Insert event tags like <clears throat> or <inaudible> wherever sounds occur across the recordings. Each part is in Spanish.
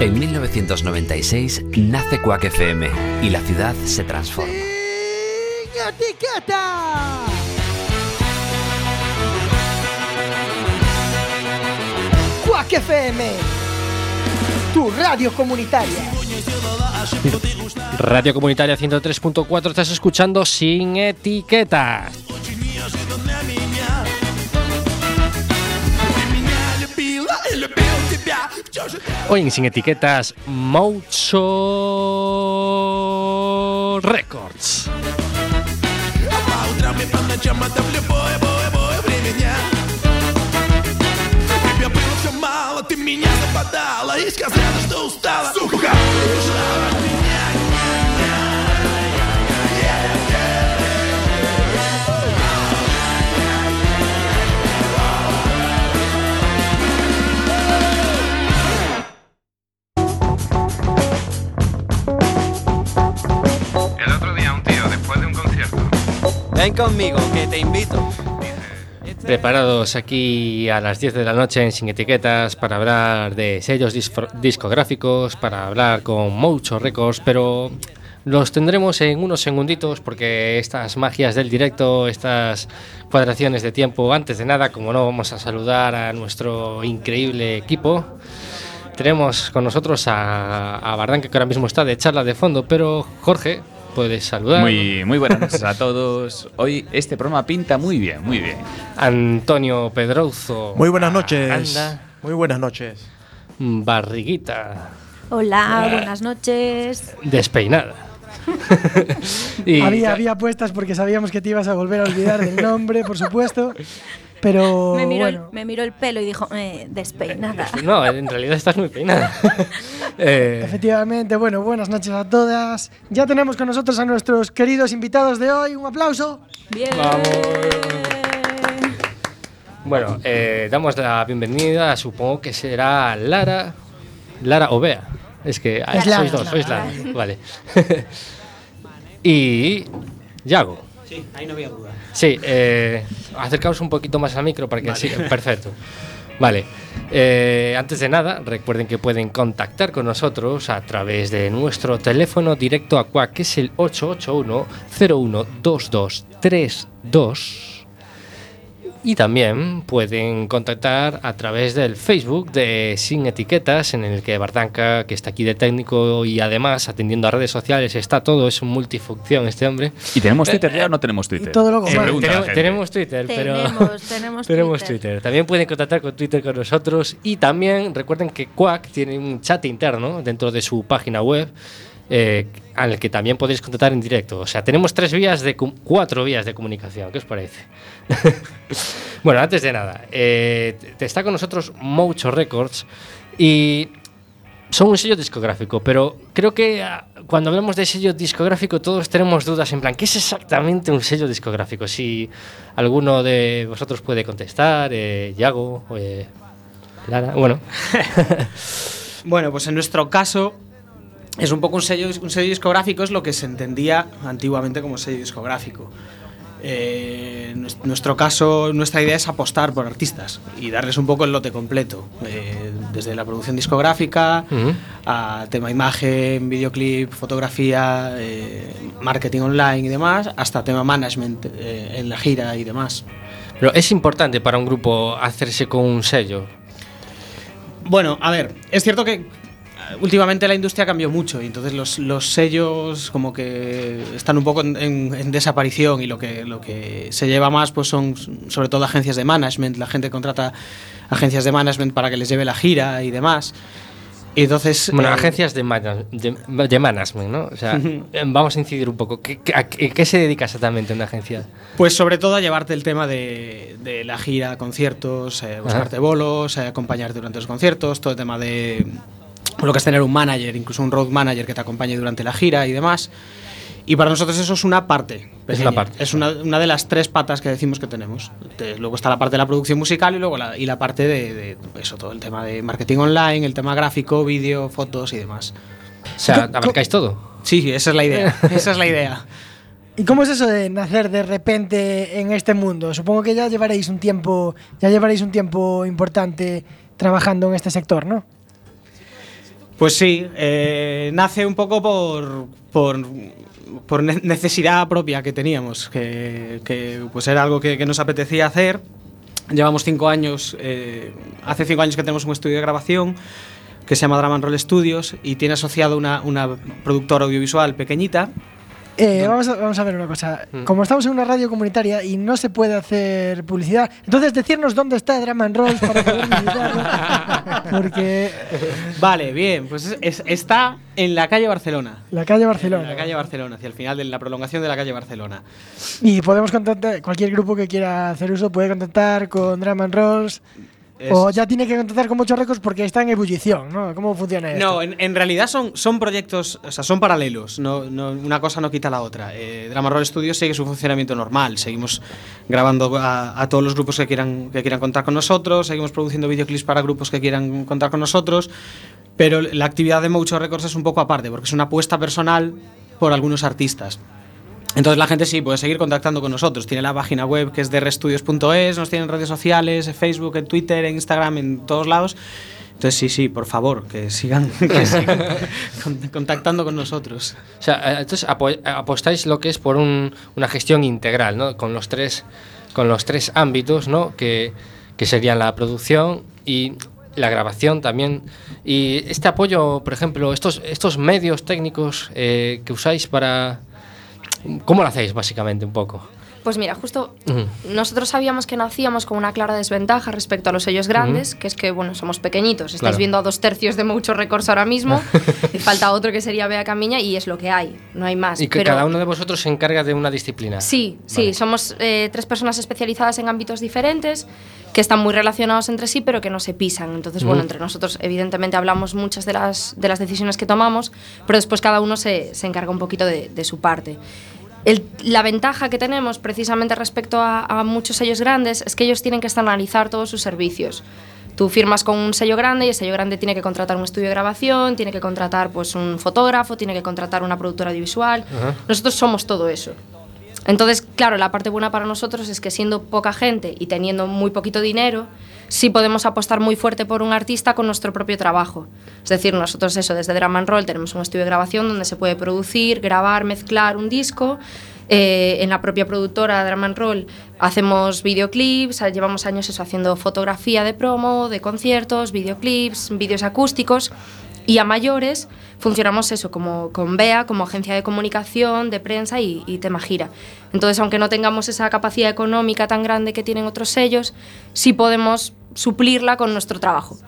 En 1996 nace Quack FM y la ciudad se transforma. etiqueta! Quack FM, tu radio comunitaria. Radio Comunitaria 103.4 estás escuchando sin etiquetas. Hoy en Sin Etiquetas, Moucho Records. Ты меня западала и сказала, что устала Сука, убежала от Ven conmigo, que te invito. Preparados aquí a las 10 de la noche en Sin Etiquetas para hablar de sellos discográficos, para hablar con Moucho Records, pero los tendremos en unos segunditos porque estas magias del directo, estas cuadraciones de tiempo, antes de nada, como no, vamos a saludar a nuestro increíble equipo. Tenemos con nosotros a, a que ahora mismo está de charla de fondo, pero Jorge, puedes saludar. Muy, muy buenas noches a todos. Hoy este programa pinta muy bien, muy bien. Antonio Pedrozo. Muy buenas noches. Anda. Muy buenas noches. Barriguita. Hola, buenas noches. Despeinada. <laughs> y había, había apuestas porque sabíamos que te ibas a volver a olvidar del nombre, por supuesto. Pero <laughs> me, miró bueno, el, me miró el pelo y dijo, eh, despeinada. No, en realidad estás muy peinada. <laughs> Eh, efectivamente, bueno, buenas noches a todas. Ya tenemos con nosotros a nuestros queridos invitados de hoy. Un aplauso. Bien. bueno, eh, damos la bienvenida, supongo que será Lara. Lara o Bea. Es que ah, Lara, sois dos, Lara, sois Lara. Vale. <laughs> y Yago. Sí, ahí no había duda. Sí, eh, acercaos un poquito más al micro para que sí, perfecto. Vale. Eh, antes de nada, recuerden que pueden contactar con nosotros a través de nuestro teléfono directo a CUAC, que es el 881 012232 y también pueden contactar a través del Facebook de Sin Etiquetas, en el que Bardanca, que está aquí de técnico y además atendiendo a redes sociales, está todo, es un multifunción este hombre. ¿Y tenemos Twitter ya o no tenemos Twitter? Todo lo pregunta la tenemos, tenemos Twitter, pero Tenemos, <laughs> tenemos, tenemos Twitter. Twitter. También pueden contactar con Twitter con nosotros y también recuerden que Quack tiene un chat interno dentro de su página web. Eh, al que también podéis contactar en directo. O sea, tenemos tres vías de cuatro vías de comunicación. ¿Qué os parece? <laughs> bueno, antes de nada, eh, está con nosotros Mocho Records y son un sello discográfico, pero creo que ah, cuando hablamos de sello discográfico todos tenemos dudas en plan, ¿qué es exactamente un sello discográfico? Si alguno de vosotros puede contestar, eh, Yago, eh, Lara, bueno, <laughs> Bueno, pues en nuestro caso es un poco un sello, un sello discográfico, es lo que se entendía antiguamente como sello discográfico. Eh, en nues- nuestro caso, nuestra idea es apostar por artistas y darles un poco el lote completo, eh, desde la producción discográfica a tema imagen, videoclip, fotografía, eh, marketing online y demás, hasta tema management en la gira y demás. pero es importante para un grupo hacerse con un sello. Bueno, a ver, es cierto que últimamente la industria cambió mucho y entonces los, los sellos como que están un poco en, en- en desaparición y lo que, lo que se lleva más pues son sobre todo agencias de management, la gente contrata agencias de management para que les lleve la gira y demás. Y entonces... Bueno, eh, agencias de, mana- de, de management, ¿no? O sea, eh, vamos a incidir un poco. ¿Qué, qué- a qué- se dedica exactamente una agencia? Pues sobre todo a llevarte el tema de, de la gira, conciertos, eh, buscarte bolos, eh, acompañarte durante los conciertos, todo el tema de lo que es tener un manager, incluso un road manager que te acompañe durante la gira y demás. Y para nosotros eso es una parte. Es una parte. Es una, una de las tres patas que decimos que tenemos. Te- luego está la parte de la producción musical y luego la, y la parte de, de eso, todo el tema de marketing online, el tema gráfico, vídeo, fotos y demás. O sea, abarcáis todo. Sí, esa es la idea. <laughs> esa es la idea. ¿Y cómo es eso de nacer de repente en este mundo? Supongo que ya llevaréis un tiempo, ya llevaréis un tiempo importante trabajando en este sector, ¿no? Pues sí, eh, nace un poco por, por, por ne- necesidad propia que teníamos, que, que, pues era algo que, nos apetecía hacer. Llevamos cinco años, eh, hace cinco años que tenemos un estudio de grabación que se llama Drama and Roll Studios y tiene asociado una, una productora audiovisual pequeñita. Eh, vamos, a, vamos a ver una cosa. Como estamos en una radio comunitaria y no se puede hacer publicidad, entonces decirnos dónde está Drama and Rolls para poder visitarlo. <laughs> Porque Vale, bien, pues es- es- está en la calle Barcelona. la calle En Barcelona. la calle Barcelona, hacia el final de la prolongación de la calle Barcelona. Y podemos contactar, cualquier grupo que quiera hacer uso puede contactar con Drama and Rolls. O ya tiene que contactar con muchos récords porque está en ebullición, ¿no? ¿Cómo funciona esto? No, en, en realidad son, son proyectos, o sea, son paralelos. No, no- una cosa no quita la otra. Eh, Drama Roll Studios sigue su funcionamiento normal. Seguimos grabando a, a todos los grupos que quieran, que quieran contar con nosotros, seguimos produciendo videoclips para grupos que quieran contar con nosotros. Pero la actividad de Mocho Records es un poco aparte, porque es una apuesta personal por algunos artistas. Entonces la gente sí puede seguir contactando con nosotros. Tiene la página web que es drstudios.es, nos tienen redes sociales, en Facebook, en Twitter, en Instagram, en todos lados. Entonces sí, sí, por favor, que sigan, <laughs> contactando con nosotros. O sea, eh, entonces apo- apostáis lo que es por un- una gestión integral, ¿no? Con los tres, con los tres ámbitos, ¿no? Que, que serían la producción y la grabación también. Y este apoyo, por ejemplo, estos, estos medios técnicos eh, que usáis para... ¿Cómo lo hacéis, básicamente, un poco? Pues mira, justo Ujú. nosotros sabíamos que nacíamos con una clara desventaja respecto a los sellos grandes, que es que, bueno, somos pequeñitos. Estáis Claro. viendo a dos tercios de muchos récords ahora mismo. <laughs> y falta otro que sería Bea Camiña y es lo que hay, no hay más. Y que Pero- cada uno de vosotros se encarga de una disciplina. Sí, sí, Vale. somos eh, tres personas especializadas en ámbitos diferentes que están muy relacionados entre sí, pero que no se pisan. Entonces, bueno, entre nosotros evidentemente hablamos muchas de las, de las decisiones que tomamos, pero después cada uno se, se encarga un poquito de, de su parte. El- la ventaja que tenemos precisamente respecto a, a muchos sellos grandes es que ellos tienen que externalizar todos sus servicios. Tú firmas con un sello grande y el sello grande tiene que contratar un estudio de grabación, tiene que contratar pues, un fotógrafo, tiene que contratar una productora audiovisual. Nosotros somos todo eso. Entonces, claro, la parte buena para nosotros es que siendo poca gente y teniendo muy poquito dinero, sí podemos apostar muy fuerte por un artista con nuestro propio trabajo. Es decir, nosotros eso, desde Drama and Roll tenemos un estudio de grabación donde se puede producir, grabar, mezclar un disco. Eh, en la propia productora Drama and Roll hacemos videoclips, ah, llevamos años eso, haciendo fotografía de promo, de conciertos, videoclips, vídeos acústicos. Y a mayores funcionamos eso, como con BEA, como agencia de comunicación, de prensa y, y tema gira. Entonces, aunque no tengamos esa capacidad económica tan grande que tienen otros sellos, sí podemos suplirla con nuestro trabajo.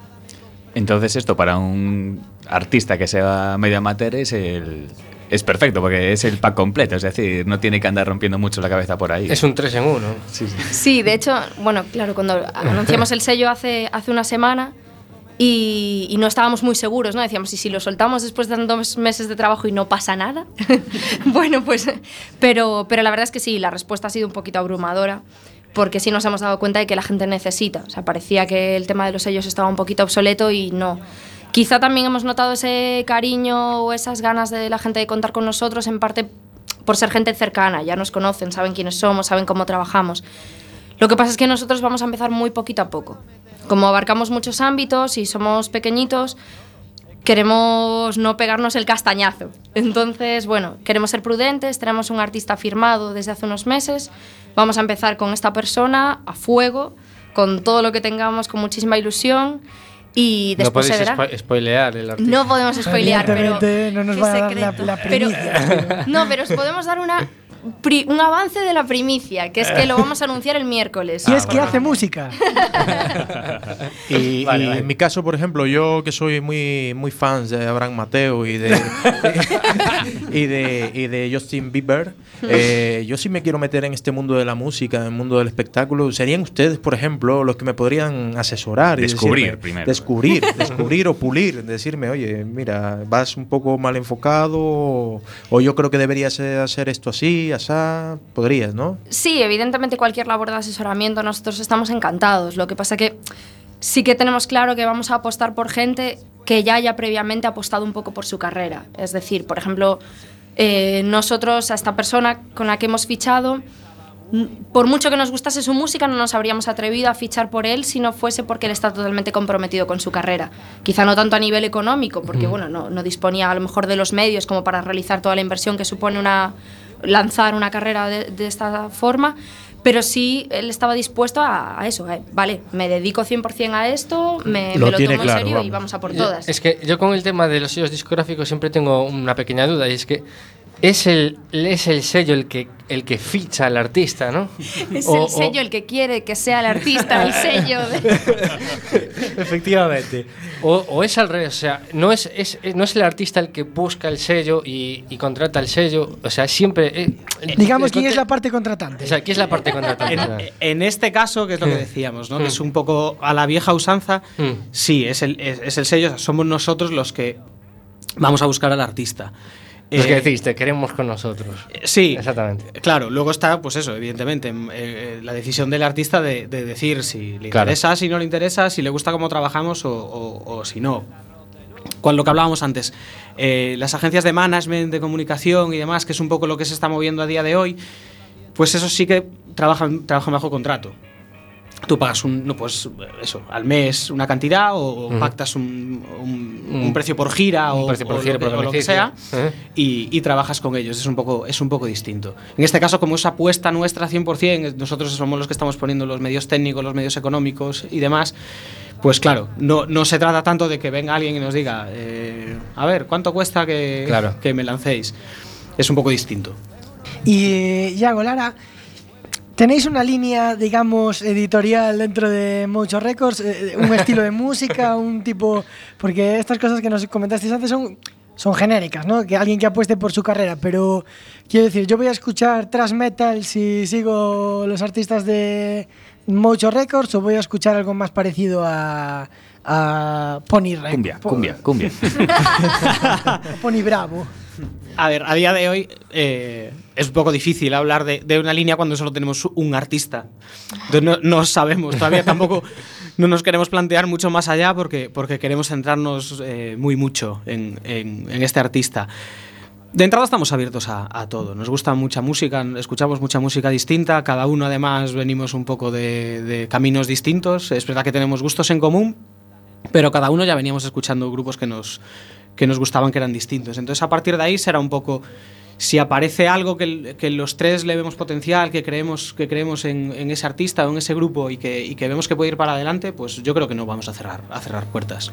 Entonces esto para un artista que sea medio amateur es el es perfecto porque es el pack completo, es decir, no tiene que andar rompiendo mucho la cabeza por ahí. Es un 3 en 1. Sí, sí. Sí, de hecho, bueno, claro, cuando <laughs> anunciamos el sello hace, hace una semana y, no estábamos muy seguros, ¿no? Decíamos, ¿y si lo soltamos después de dos meses de trabajo y no pasa nada? <laughs> bueno, pues, pero, pero la verdad es que sí, la respuesta ha sido un poquito abrumadora porque sí nos hemos dado cuenta de que la gente necesita. O sea, parecía que el tema de los sellos estaba un poquito obsoleto y no. Quizá también hemos notado ese cariño o esas ganas de la gente de contar con nosotros, en parte por ser gente cercana, ya nos conocen, saben quiénes somos, saben cómo trabajamos. Lo que pasa es que nosotros vamos a empezar muy poquito a poco. Como abarcamos muchos ámbitos y somos pequeñitos, queremos no pegarnos el castañazo. Entonces, bueno, queremos ser prudentes, tenemos un artista firmado desde hace unos meses, vamos a empezar con esta persona a fuego, con todo lo que tengamos, con muchísima ilusión y No después podéis se verá. spo- spoilear el artista. No podemos spoilear, pero... No nos va a dar la, la Pero, primicia. no, pero os podemos dar una, pri- un avance de la primicia, que es que lo vamos a anunciar el miércoles. y es que hace música. <laughs> Y, Vale, y vale. en mi caso, por ejemplo, yo que soy muy muy fan de Abraham Mateo y de <laughs> y de, y de Justin Bieber, eh, yo sí me quiero meter en este mundo de la música, en el mundo del espectáculo. ¿Serían ustedes, por ejemplo, los que me podrían asesorar? y Descubrir decirme- primero. Descubrir, descubrir o pulir. Decirme, oye, mira, vas un poco mal enfocado o, o yo creo que deberías eh, hacer esto así, asá. Podrías, ¿no? Sí, evidentemente cualquier labor de asesoramiento nosotros estamos encantados. Lo que pasa que sí que tenemos claro que vamos a apostar por gente que ya haya previamente apostado un poco por su carrera. Es decir, por ejemplo, eh, nosotros a esta persona con la que hemos fichado por mucho que nos gustase su música, no nos habríamos atrevido a fichar por él si no fuese porque él está totalmente comprometido con su carrera. Quizá no tanto a nivel económico, porque bueno, no, no disponía a lo mejor de los medios como para realizar toda la inversión que supone una, lanzar una carrera de, de esta forma, pero sí él estaba dispuesto a, a eso, a, vale, me dedico 100% a esto, me me Lo tomo claro, en serio y vamos. a por todas. Es que yo con el tema de los sellos discográficos siempre tengo una pequeña duda y es que es el, es el sello el que, el que ficha al artista, ¿no? <laughs> Es O- el sello el que quiere que sea el artista, el sello. de- <laughs> efectivamente. O, o es al revés, o sea, no es, es- no es el artista el que busca el sello y, y contrata el sello, o sea, siempre... eh, Digamos quién es la parte contratante. O sea, ¿quién es la parte contratante? En, en este caso, que es lo que decíamos, ¿no? que es un poco a la vieja usanza, Mm. sí, es el, es, es el sello, o sea, somos nosotros los que vamos a buscar al artista. Los que Eh, decís, te queremos con nosotros. Sí, Exactamente. Claro, luego está, pues eso, evidentemente, mm, eh, la decisión del artista de, de decir si le Claro. interesa, si no le interesa, si le gusta cómo trabajamos o, o- o si no. Con lo que hablábamos antes, eh, las agencias de management, de comunicación y demás, que es un poco lo que se está moviendo a día de hoy, pues eso sí que trabajan, trabajan bajo contrato. Tú pagas un, no, pues eso, al mes una cantidad o pactas un, un- Un- un precio por gira un o, precio por o gira, lo, que, por o lo que sea ¿Eh? y, y trabajas con ellos. Es un, poco, es un poco distinto. En este caso, como es apuesta nuestra 100%, nosotros somos los que estamos poniendo los medios técnicos, los medios económicos y demás, pues claro, no, no se trata tanto de que venga alguien y nos diga, eh, a ver, ¿cuánto cuesta que, Claro. que me lancéis? Es un poco distinto. Y eh, Yago Lara, ¿tenéis una línea, digamos, editorial dentro de Mocho Records? Eh, un estilo de música, <laughs> un tipo. Porque estas cosas que nos comentasteis antes son, son genéricas, ¿no? Que alguien que apueste por su carrera, pero quiero decir, yo voy a escuchar thrash metal si sigo los artistas de Mocho Records o voy a escuchar algo más parecido a. a Pony Records. Cumbia, cumbia, cumbia. <laughs> Pony Bravo. A ver, a día de hoy eh, es un poco difícil hablar de, de una línea cuando solo tenemos un artista. Entonces no, no sabemos, todavía tampoco <laughs> no nos queremos plantear mucho más allá porque, porque queremos centrarnos eh, muy mucho en, en- en este artista. De entrada estamos abiertos a, a todo. Nos gusta mucha música, escuchamos mucha música distinta. Cada uno además venimos un poco de, de caminos distintos. Es verdad que tenemos gustos en común, pero cada uno ya veníamos escuchando grupos que nos, que nos gustaban, que eran distintos. Entonces, a partir de ahí será un poco. Si aparece algo que, que los tres le vemos potencial, que creemos, que creemos en, ese artista o en ese grupo y que, y que vemos que puede ir para adelante, pues yo creo que no vamos a cerrar, a cerrar puertas.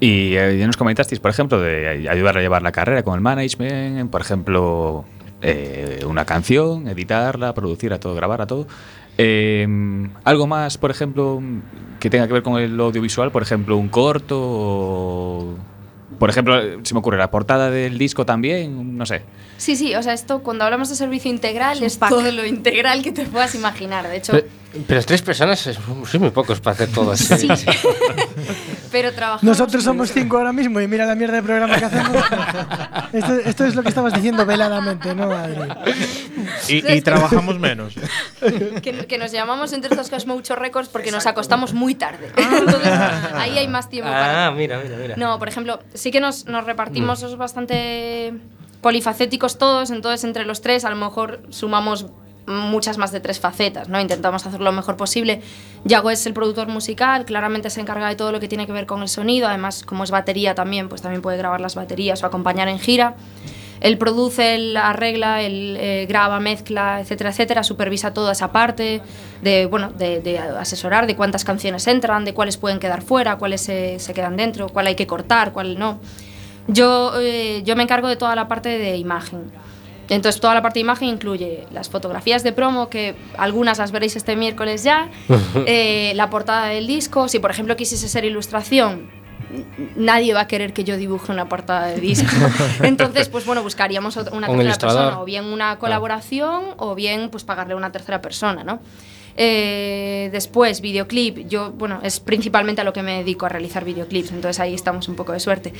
Y eh, ya nos comentasteis, por ejemplo, de ayudar a llevar la carrera con el management, por ejemplo, eh, una canción, editarla, producir a todo, grabar a todo. Eh, algo más, por ejemplo, que tenga que ver con el audiovisual, por ejemplo, un corto. Por ejemplo, se me ocurre la portada del disco también, no sé. Sí, sí, o sea, esto cuando hablamos de servicio integral es todo lo integral que te puedas imaginar. De hecho, Pero, pero tres personas es, sois muy pocos para hacer todo así. Sí. <laughs> pero trabajamos. Nosotros somos cinco ahora mismo y mira la mierda de programa que hacemos. <laughs> esto, esto es lo que estabas diciendo veladamente, ¿no, Adri? Y, y trabajamos <laughs> menos. que, que nos llamamos entre estas cosas mucho récords porque nos acostamos muy tarde. Entonces, ahí hay más tiempo para Ah, mira, mira, mira. No, por ejemplo, sí que nos, nos repartimos, somos bastante polifacéticos todos, entonces entre los tres a lo mejor sumamos muchas más de tres facetas, ¿no? Intentamos hacer lo mejor posible. Yago es el productor musical, claramente se encarga de todo lo que tiene que ver con el sonido, además como es batería también, pues también puede grabar las baterías o acompañar en gira. Él produce, él arregla, él eh, graba, mezcla, etcétera, etcétera, supervisa toda esa parte de, bueno, de, asesorar de cuántas canciones entran, de cuáles pueden quedar fuera, cuáles se quedan dentro, cuál hay que cortar, cuál no. Yo, eh, yo me encargo de toda la parte de imagen. Entonces, toda la parte de imagen incluye las fotografías de promo, que algunas las veréis este miércoles ya, <laughs> eh, la portada del disco. Si, por ejemplo, quisiese ser ilustración, nadie va a querer que yo dibuje una portada de disco. <laughs> Entonces, pues bueno, buscaríamos una Un tercera persona, o bien una colaboración, o bien pues pagarle a una tercera persona, ¿no? Eh, después, videoclip. Yo, bueno, es principalmente a lo que me dedico, a realizar videoclips, entonces ahí estamos un poco de suerte.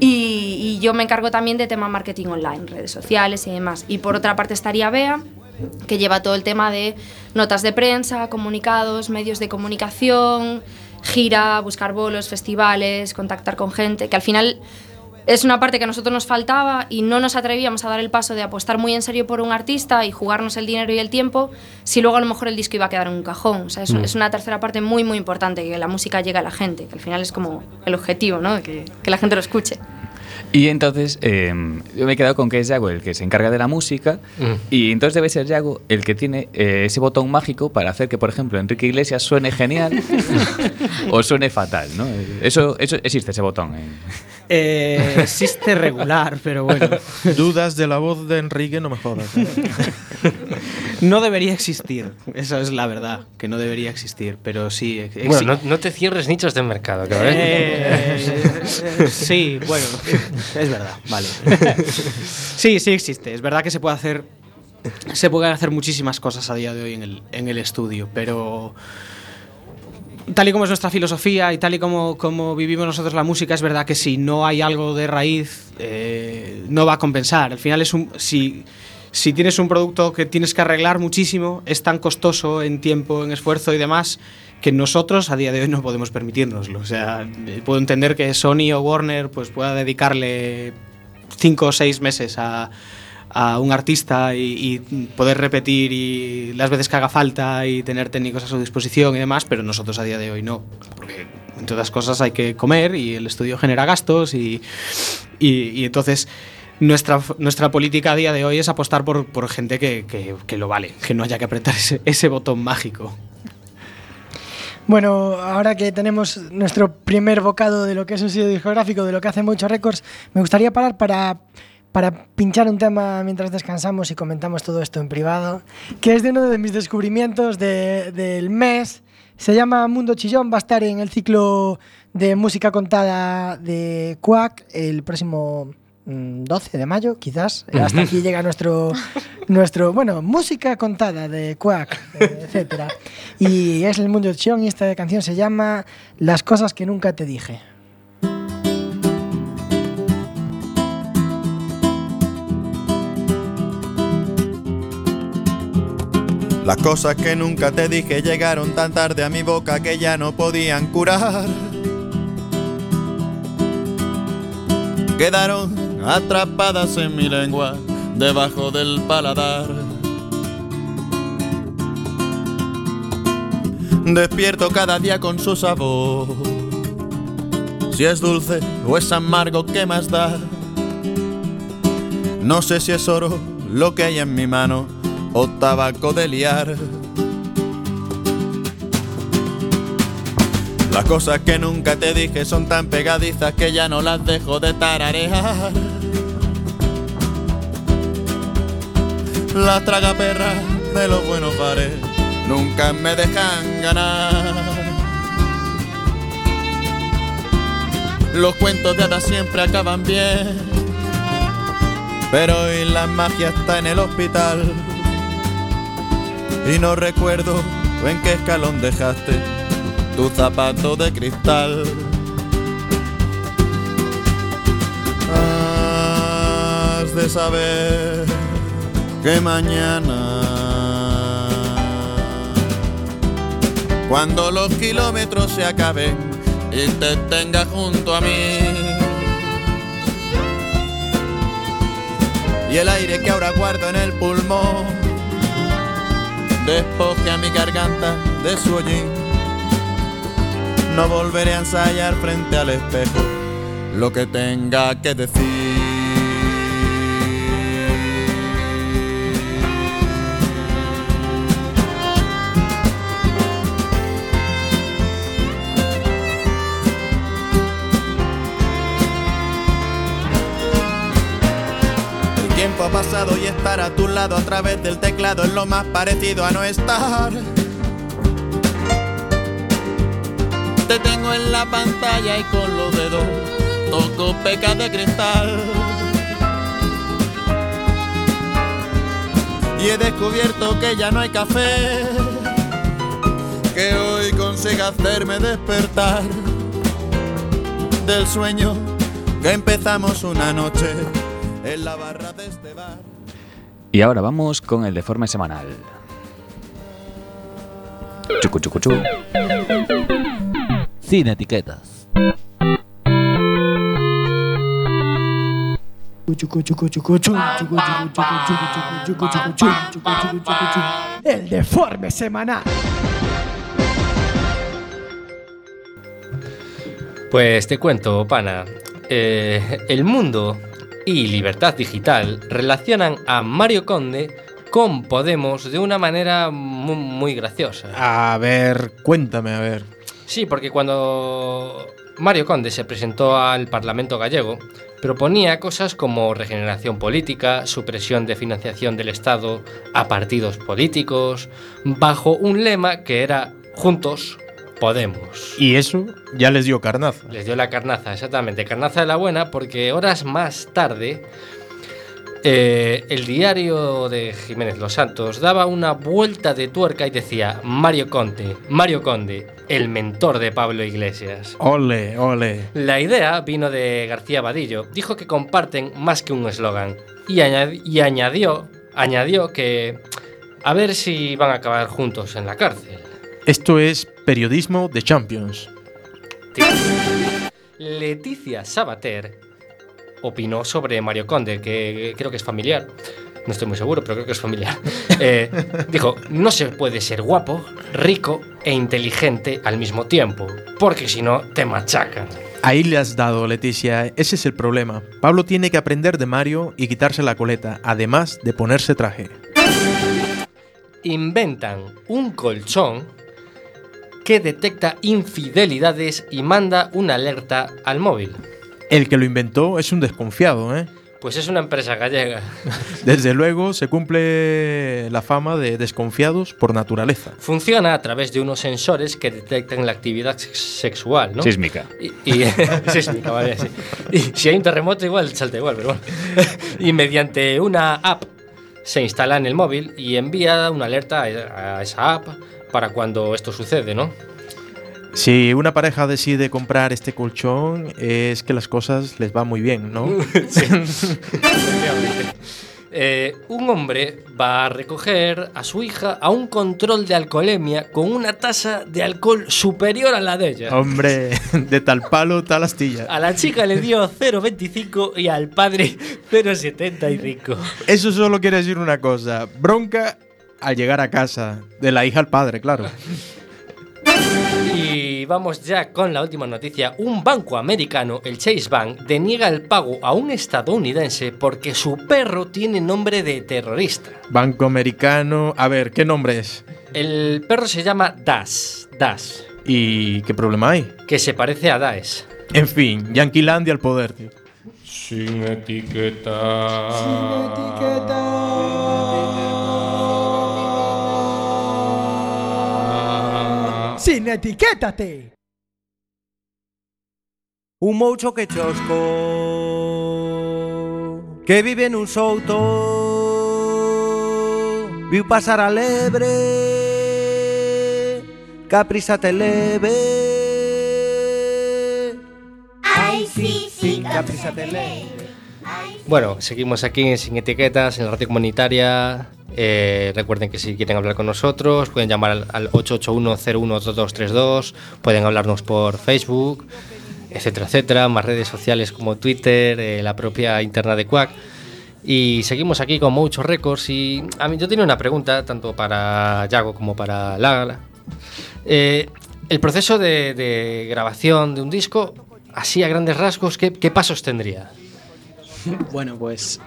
Y, y yo me encargo también de tema marketing online, redes sociales y demás. Y por otra parte estaría Bea, que lleva todo el tema de notas de prensa, comunicados, medios de comunicación, gira, buscar bolos, festivales, contactar con gente, que al final es una parte que a nosotros nos faltaba y no nos atrevíamos a dar el paso de apostar muy en serio por un artista y jugarnos el dinero y el tiempo si luego a lo mejor el disco iba a quedar en un cajón. O sea, es, Mm. es una tercera parte muy, muy importante, que la música llegue a la gente, que al final es como el objetivo, ¿no? Que, que la gente lo escuche. Y entonces eh, yo me he quedado con que es Yago el que se encarga de la música Mm. y entonces debe ser Yago el que tiene eh, ese botón mágico para hacer que, por ejemplo, Enrique Iglesias suene genial <laughs> o suene fatal, ¿no? Eso, eso existe ese botón. eh. Eh, existe regular, pero bueno. Dudas de la voz de Enrique, no me jodas. ¿eh? No debería existir. Esa es la verdad, que no debería existir. Pero sí. Bueno, no, no te cierres nichos de mercado, ver. Eh, sí, bueno, es verdad, vale. Sí, sí existe. Es verdad que se puede hacer. Se pueden hacer muchísimas cosas a día de hoy en el, en el estudio, pero. Tal y como es nuestra filosofía y tal y como, como vivimos nosotros la música, es verdad que si no hay algo de raíz, eh, no va a compensar. Al final es un. Si, si tienes un producto que tienes que arreglar muchísimo, es tan costoso en tiempo, en esfuerzo y demás, que nosotros a día de hoy no podemos permitirnoslo. O sea, eh, puedo entender que Sony o Warner pues pueda dedicarle cinco o seis meses a, a un artista y, poder repetir y las veces que haga falta y tener técnicos a su disposición y demás, pero nosotros a día de hoy no, porque entre otras cosas hay que comer y el estudio genera gastos y, y- entonces nuestra, nuestra política a día de hoy es apostar por, por gente que, que- lo vale, que no haya que apretar ese, ese botón mágico. Bueno, ahora que tenemos nuestro primer bocado de lo que es un sello discográfico, de lo que hace Mucho Records, me gustaría parar para, para pinchar un tema mientras descansamos y comentamos todo esto en privado, que es de uno de mis descubrimientos de- del mes. Se llama Mundo Chillón, va a estar en el ciclo de música contada de Quack el próximo mm, 12 de mayo, quizás. Hasta aquí llega nuestro, nuestro, bueno, música contada de Quack, etcétera. Y es el Mundo Chillón y esta canción se llama Las cosas que nunca te dije. Las cosas que nunca te dije llegaron tan tarde a mi boca que ya no podían curar. Quedaron atrapadas en mi lengua, debajo del paladar. Despierto cada día con su sabor. Si es dulce o es amargo, ¿qué más da? No sé si es oro lo que hay en mi mano o tabaco de liar. Las cosas que nunca te dije son tan pegadizas que ya no las dejo de tararear. Las tragaperras de los buenos bares nunca me dejan ganar. Los cuentos de hadas siempre acaban bien, pero hoy la magia está en el hospital. Y no recuerdo en qué escalón dejaste tu zapato de cristal. Has de saber que mañana, cuando los kilómetros se acaben y te tengas junto a mí, y el aire que ahora guardo en el pulmón despoje a mi garganta de su hollín. No volveré a ensayar frente al espejo lo que tenga que decir. Estar a tu lado a través del teclado es lo más parecido a no estar. Te tengo en la pantalla y con los dedos toco pecas de cristal. Y he descubierto que ya no hay café que hoy consiga hacerme despertar del sueño que empezamos una noche en la barra. Y ahora vamos con el deforme semanal. Chucu, chucu, chu. Sin etiquetas. El deforme semanal. Pues te cuento, pana. Eh, el mundo y Libertad Digital relacionan a Mario Conde con Podemos de una manera mu- muy, graciosa. A ver, cuéntame, a ver. Sí, porque cuando Mario Conde se presentó al Parlamento gallego, proponía cosas como regeneración política, supresión de financiación del Estado a partidos políticos, bajo un lema que era Juntos Podemos. Y eso ya les dio carnaza. Les dio la carnaza, exactamente. Carnaza de la buena porque horas más tarde eh, el diario de Jiménez Los Santos daba una vuelta de tuerca y decía Mario Conde, Mario Conde, el mentor de Pablo Iglesias. Ole, ole. La idea vino de García Vadillo. Dijo que comparten más que un eslogan y, añadi- y añadió, añadió que a ver si van a acabar juntos en la cárcel. Esto es periodismo de Champions. Leticia Sabater opinó sobre Mario Conde, que creo que es familiar. No estoy muy seguro, pero creo que es familiar. <laughs> Eh, dijo, no se puede ser guapo, rico e inteligente al mismo tiempo, porque si no, te machacan. Ahí le has dado, Leticia. Ese es el problema. Pablo tiene que aprender de Mario y quitarse la coleta, además de ponerse traje. Inventan un colchón que detecta infidelidades y manda una alerta al móvil. El que lo inventó es un desconfiado, ¿eh? Pues es una empresa gallega. <laughs> Desde luego se cumple la fama de desconfiados por naturaleza. Funciona a través de unos sensores que detectan la actividad sex- sexual, ¿no? Sísmica. Y, y- <laughs> sísmica, vale, sí. Y si hay un terremoto igual salta igual, pero bueno. <laughs> Y mediante una app se instala en el móvil y envía una alerta a esa app para cuando esto sucede, ¿no? Si una pareja decide comprar este colchón, es que las cosas les va muy bien, ¿no? <laughs> <laughs> Eh, un hombre va a recoger a su hija a un control de alcoholemia con una tasa de alcohol superior a la de ella. Hombre, <laughs> de tal palo, tal astilla. A la chica le dio 0,25 y al padre 0,75. Eso solo quiere decir una cosa. Bronca al llegar a casa. De la hija al padre, claro. Y vamos ya con la última noticia. Un banco americano, el Chase Bank, deniega el pago a un estadounidense porque su perro tiene nombre de terrorista. Banco americano. A ver, ¿qué nombre es? El perro se llama Das. Das. ¿Y qué problema hay? Que se parece a Daesh. En fin, Yanquilandia al poder, tío. Sin etiqueta. Sin etiquétate. Un moucho que chosco Que vive nun souto. Viu pasar a lebre Caprisa te leve. Ay, sí, sí, Caprisa te leve. Bueno, seguimos aquí en Sin Etiquetas, en la radio comunitaria. Eh, recuerden que si quieren hablar con nosotros, pueden llamar al, al 881-012232, pueden hablarnos por Facebook, etcétera, etcétera, más redes sociales como Twitter, eh, la propia interna de Quack. Y seguimos aquí con muchos récords. Y a mí yo tenía una pregunta, tanto para Yago como para Lara. Eh, el proceso de, grabación de un disco, así a grandes rasgos, ¿qué, qué pasos tendría? <laughs> Bueno, pues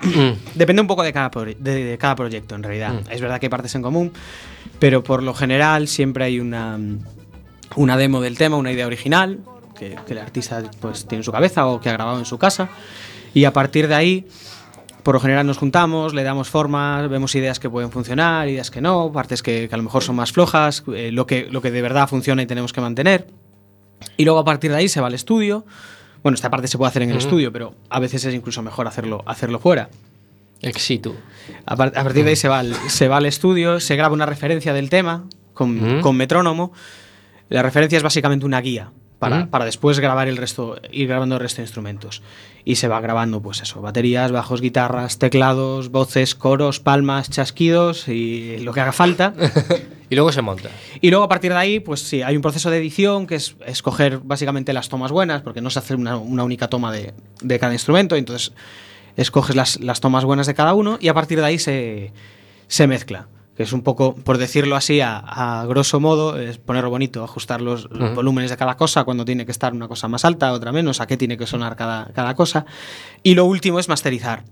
depende un poco de cada, de, de cada proyecto en realidad. Mm. Es verdad que hay partes en común, pero por lo general siempre hay una, una demo del tema, una idea original, que, que el artista pues, tiene en su cabeza o que ha grabado en su casa. Y a partir de ahí, por lo general nos juntamos, le damos formas, vemos ideas que pueden funcionar, ideas que no, partes que, que a lo mejor son más flojas, eh, lo, que, lo que de verdad funciona y tenemos que mantener. Y luego a partir de ahí se va al estudio. Bueno, esta parte se puede hacer en el estudio, pero a veces es incluso mejor hacerlo, hacerlo fuera. Éxito. A, par- a partir de ahí se va, al, se va al estudio, se graba una referencia del tema con, con metrónomo. La referencia es básicamente una guía para, para después grabar el resto, ir grabando el resto de instrumentos. Y se va grabando, pues eso, baterías, bajos, guitarras, teclados, voces, coros, palmas, chasquidos y lo que haga falta. <laughs> y luego se monta. Y luego a partir de ahí, pues sí, hay un proceso de edición que es escoger básicamente las tomas buenas, porque no se hace una, una única toma de, de cada instrumento. Entonces, escoges las, las tomas buenas de cada uno y a partir de ahí se, se mezcla. Que es un poco, por decirlo así, a, a grosso modo, es ponerlo bonito, ajustar los, volúmenes de cada cosa, cuando tiene que estar una cosa más alta, otra menos, a qué tiene que sonar cada, cada cosa. Y lo último es masterizar.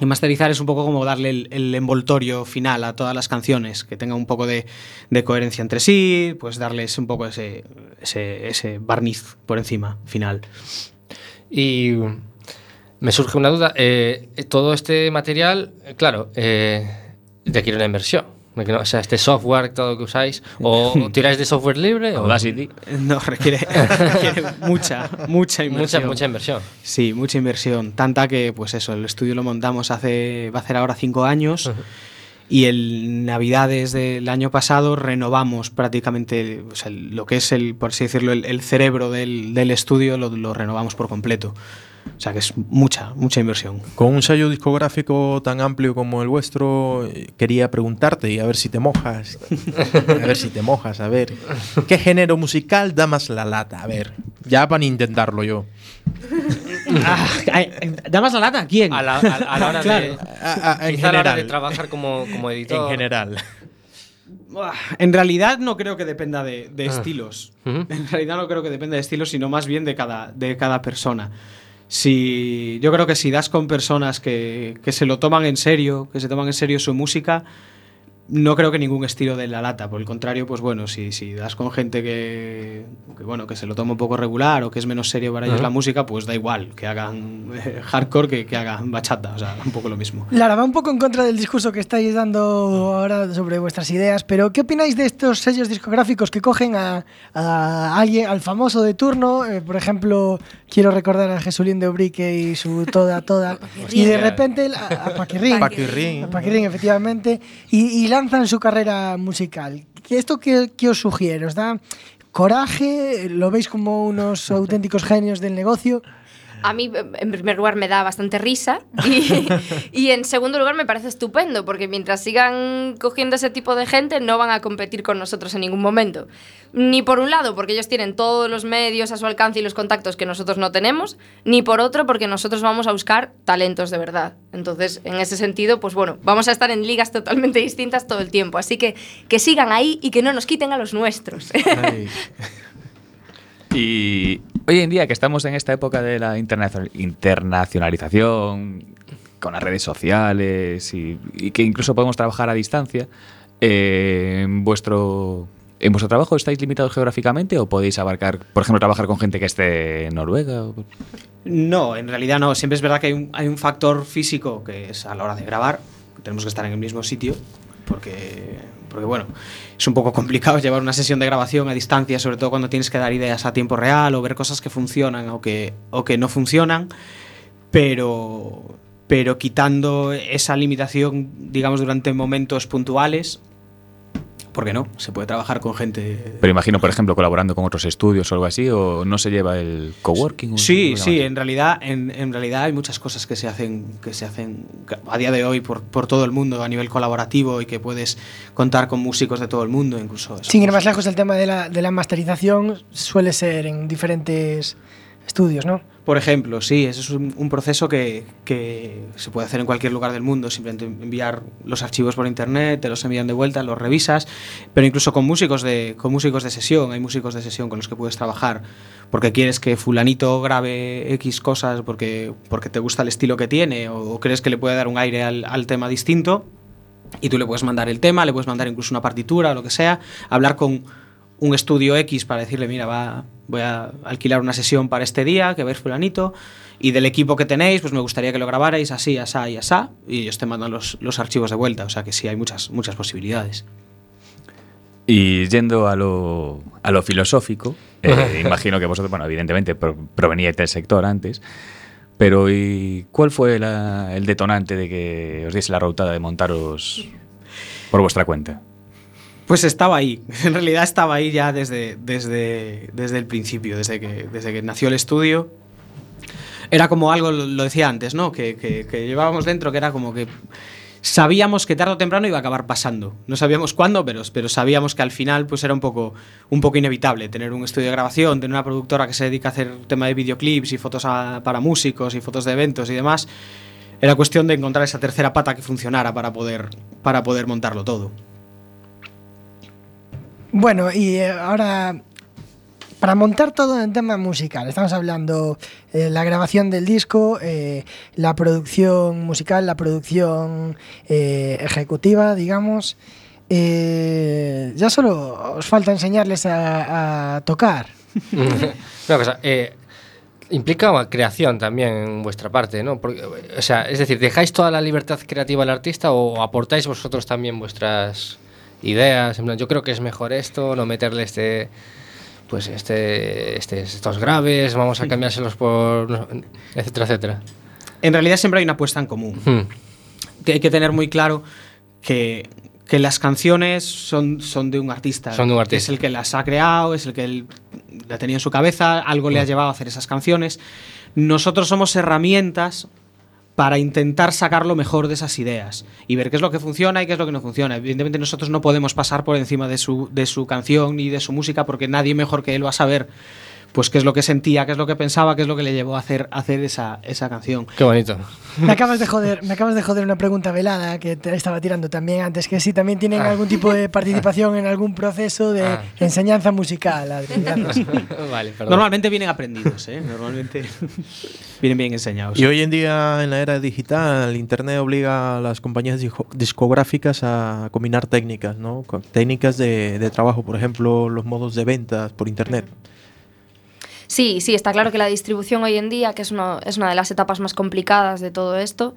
Y masterizar es un poco como darle el, el envoltorio final a todas las canciones, que tenga un poco de, de coherencia entre sí, pues darles un poco ese, ese, ese barniz por encima final. Y me surge una duda. eh, todo este material, eh, claro, eh, requiere una inversión. O sea, este software, todo que usáis, o <laughs> tiráis de software libre, o Audacity. No, requiere, <laughs> requiere mucha, mucha inversión. Mucha, mucha inversión. Sí, mucha inversión. Tanta que, pues eso, el estudio lo montamos hace, va a hacer ahora cinco años. Y el Navidades del año pasado renovamos prácticamente o sea, lo que es el, por así decirlo, el, el cerebro del, del estudio lo, lo renovamos por completo. O sea que es mucha, mucha inversión. Con un sello discográfico tan amplio como el vuestro, quería preguntarte y a ver si te mojas. <laughs> A ver si te mojas, a ver. ¿Qué género musical da más la lata? A ver, ya para intentarlo yo. <laughs> Ah, ¿Da más la lata? ¿A quién? A la, a a la hora <laughs> Claro. de, A- a- en la hora de general. trabajar como, como editor. En general. En realidad no creo que dependa de, de Ah. estilos. Ujú. En realidad no creo que dependa de estilos, sino más bien de cada, de cada persona. Si, yo creo que si das con personas que, que se lo toman en serio, que se toman en serio su música, no creo que ningún estilo de la lata. Por el contrario, pues bueno, si, si das con gente que, que, bueno, que se lo toma un poco regular o que es menos serio para ellos Ajá. la música, pues da igual que hagan eh, hardcore que, que hagan bachata. O sea, un poco lo mismo. Lara, va un poco en contra del discurso que estáis dando ahora sobre vuestras ideas, pero ¿qué opináis de estos sellos discográficos que cogen a, a alguien, al famoso de turno? Eh, por ejemplo, quiero recordar a Jesulín de Ubrique y su Toda, Toda. <laughs> y de repente a, a Paquirrín. Paquirrín. A Paquirrín, efectivamente. Y, y lanzan su carrera musical. ¿Qué- ¿Esto qué, qué os sugiere? ¿Os da coraje? ¿Lo veis como unos <laughs> auténticos genios del negocio? A mí, en primer lugar, me da bastante risa y, y en segundo lugar me parece estupendo porque mientras sigan cogiendo ese tipo de gente no van a competir con nosotros en ningún momento. Ni por un lado porque ellos tienen todos los medios a su alcance y los contactos que nosotros no tenemos, ni por otro porque nosotros vamos a buscar talentos de verdad. Entonces, en ese sentido, pues bueno, vamos a estar en ligas totalmente distintas todo el tiempo. Así que que sigan ahí y que no nos quiten a los nuestros. <laughs> Y hoy en día que estamos en esta época de la internacio- internacionalización, con las redes sociales y, que incluso podemos trabajar a distancia, eh, en vuestro... ¿En vuestro trabajo estáis limitados geográficamente o podéis abarcar, por ejemplo, trabajar con gente que esté en Noruega? No, en realidad no. Siempre es verdad que hay un, hay un factor físico que es a la hora de grabar. Tenemos que estar en el mismo sitio porque, porque, bueno, es un poco complicado <laughs> llevar una sesión de grabación a distancia, sobre todo cuando tienes que dar ideas a tiempo real o ver cosas que funcionan o que, o que no funcionan. Pero, pero quitando esa limitación, digamos, durante momentos puntuales, ¿por qué no? Se puede trabajar con gente Pero imagino, por ejemplo, colaborando con otros estudios o algo así, o no se lleva el coworking. o Sí, sí, en realidad, en, en realidad hay muchas cosas que se hacen, que se hacen a día de hoy por, por todo el mundo a nivel colaborativo y que puedes contar con músicos de todo el mundo, incluso. Sin ir más lejos, el tema de la, de la masterización suele ser en diferentes estudios, ¿no? Por ejemplo, sí, eso es un, proceso que, se puede hacer en cualquier lugar del mundo, simplemente enviar los archivos por internet, te los envían de vuelta, los revisas, pero incluso con músicos de, con músicos de sesión, hay músicos de sesión con los que puedes trabajar, porque quieres que fulanito grabe X cosas, porque, porque te gusta el estilo que tiene, o, o crees que le puede dar un aire al, al tema distinto, y tú le puedes mandar el tema, le puedes mandar incluso una partitura o lo que sea, hablar con un estudio X para decirle, mira, va, voy a alquilar una sesión para este día, que ver fulanito, y del equipo que tenéis, pues me gustaría que lo grabarais así, asá y asá, y ellos te mandan los, los archivos de vuelta, o sea que sí, hay muchas, muchas posibilidades. Y yendo a lo, a lo filosófico, eh, <laughs> imagino que vosotros, bueno, evidentemente pro- proveníais del sector antes, pero ¿y cuál fue la- el detonante de que os diese la rautada de montaros por vuestra cuenta? Pues estaba ahí, <laughs> en realidad estaba ahí ya desde, desde, desde el principio, desde que, desde que nació el estudio. Era como algo, lo decía antes, ¿no? Que, que- llevábamos dentro, que era como que sabíamos que tarde o temprano iba a acabar pasando. No sabíamos cuándo, pero, pero sabíamos que al final pues era un poco, un poco inevitable tener un estudio de grabación, tener una productora que se dedica a hacer tema de videoclips y fotos para músicos y fotos de eventos y demás. Era cuestión de encontrar esa tercera pata que funcionara para poder, para poder montarlo todo. Bueno, y eh, ahora, para montar todo en tema musical, estamos hablando eh, la grabación del disco, eh, la producción musical, la producción ejecutiva, digamos. Ya solo os falta enseñarles a, tocar. <laughs> Una cosa, implica creación también en vuestra parte, ¿no? O sea, es decir, ¿dejáis toda la libertad creativa al artista o aportáis vosotros también vuestras ideas? En plan, yo creo que es mejor esto, no meterle este pues este, este estos graves, vamos a cambiárselos por etcétera, etcétera. En realidad siempre hay una apuesta en común. Hmm. Que hay que tener muy claro que, que las canciones son, son de un artista. Son de un artista. Es el que las ha creado, es el que él la tenía en su cabeza, algo le ha Mm. llevado a hacer esas canciones. Nosotros somos herramientas para intentar sacar lo mejor de esas ideas y ver qué es lo que funciona y qué es lo que no funciona. Evidentemente nosotros no podemos pasar por encima de su, de su canción ni de su música porque nadie mejor que él va a saber pues qué es lo que sentía, qué es lo que pensaba, qué es lo que le llevó a hacer, a hacer esa, esa canción. Qué bonito. Me acabas de joder, me acabas de joder una pregunta velada que te estaba tirando también antes, que si también tienen Ah. algún tipo de <laughs> participación en algún proceso de Ah. enseñanza musical. <laughs> Vale, perdón. Normalmente vienen aprendidos, ¿eh? Normalmente <laughs> vienen bien enseñados. Y hoy en día, en la era digital, Internet obliga a las compañías disco- discográficas a combinar técnicas, ¿no? Con técnicas de, de trabajo, por ejemplo, los modos de ventas por Internet. Sí, sí, está claro que la distribución hoy en día, que es, uno- es una de las etapas más complicadas de todo esto,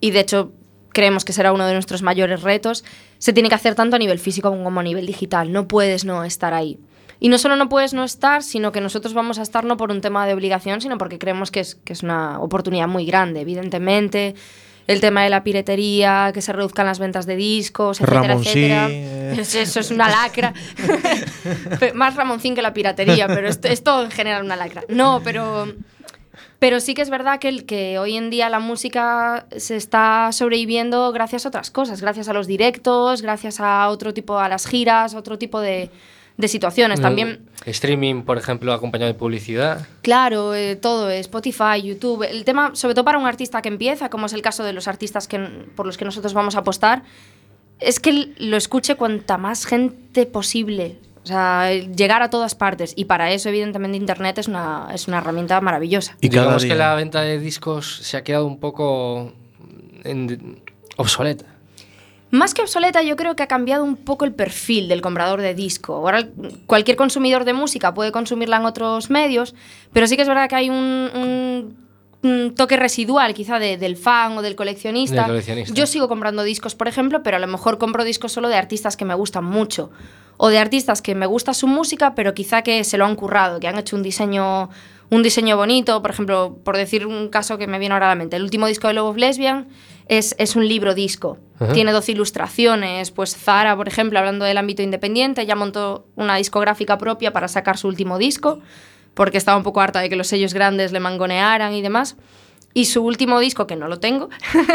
y de hecho creemos que será uno de nuestros mayores retos, se tiene que hacer tanto a nivel físico como a nivel digital. No puedes no estar ahí. Y no solo no puedes no estar, sino que nosotros vamos a estar no por un tema de obligación, sino porque creemos que es, que es una oportunidad muy grande, evidentemente. El tema de la piratería, que se reduzcan las ventas de discos, etcétera, Ramoncín, etcétera. eh. Es- Eso es una lacra. <laughs> Más Ramoncín que la piratería, pero esto es todo en general una lacra. No, pero, pero sí que es verdad que, el, que hoy en día la música se está sobreviviendo gracias a otras cosas, gracias a los directos, gracias a otro tipo, a las giras, otro tipo de, de situaciones. También, Streaming, por ejemplo, acompañado de publicidad. claro, eh, todo, eh, Spotify, YouTube. El tema, sobre todo para un artista que empieza, como es el caso de los artistas que, por los que nosotros vamos a apostar, es que lo escuche cuanta más gente posible. O sea, el llegar a todas partes. Y para eso, evidentemente, Internet es una, es una herramienta maravillosa. Y Digamos que día. la venta de discos se ha quedado un poco en- obsoleta. Más que obsoleta, yo creo que ha cambiado un poco el perfil del comprador de disco. Ahora cualquier consumidor de música puede consumirla en otros medios, pero sí que es verdad que hay un, un- un toque residual quizá de- del fan o del coleccionista. Del coleccionista. Yo sigo comprando discos, por ejemplo, pero a lo mejor compro discos solo de artistas que me gustan mucho. O de artistas que me gusta su música, pero quizá que se lo han currado, que han hecho un diseño, un diseño bonito. Por ejemplo, por decir un caso que me viene ahora a la mente, el último disco de Love of Lesbian es, es un libro disco. Ajá. Tiene 12 ilustraciones. Pues Zara, por ejemplo, hablando del ámbito independiente, ya montó una discográfica propia para sacar su último disco, porque estaba un poco harta de que los sellos grandes le mangonearan y demás. Y su último disco, que no lo tengo,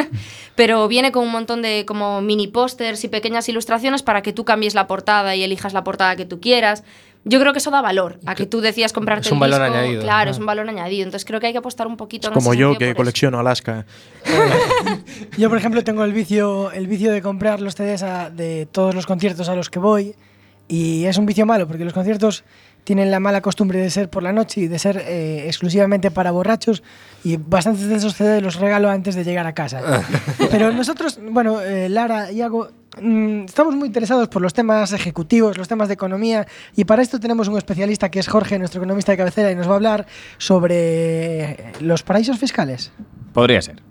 <laughs> pero viene con un montón de como mini pósters y pequeñas ilustraciones para que tú cambies la portada y elijas la portada que tú quieras. Yo creo que eso da valor a que tú decías comprarte Es un el valor disco. añadido. Claro, Ah. es un valor añadido. Entonces creo que hay que apostar un poquito en Como ese yo que eso. colecciono Alaska. <laughs> Yo, por ejemplo, tengo el vicio, el vicio de comprar los CDs a- de todos los conciertos a los que voy. Y es un vicio malo, porque los conciertos tienen la mala costumbre de ser por la noche y de ser eh, exclusivamente para borrachos. Y bastantes de esos CDs los regalo antes de llegar a casa. <laughs> Pero nosotros, bueno, eh, Lara y Iago, mm, estamos muy interesados por los temas ejecutivos, los temas de economía, y para esto tenemos un especialista que es Jorge, nuestro economista de cabecera, y nos va a hablar sobre los paraísos fiscales. Podría ser.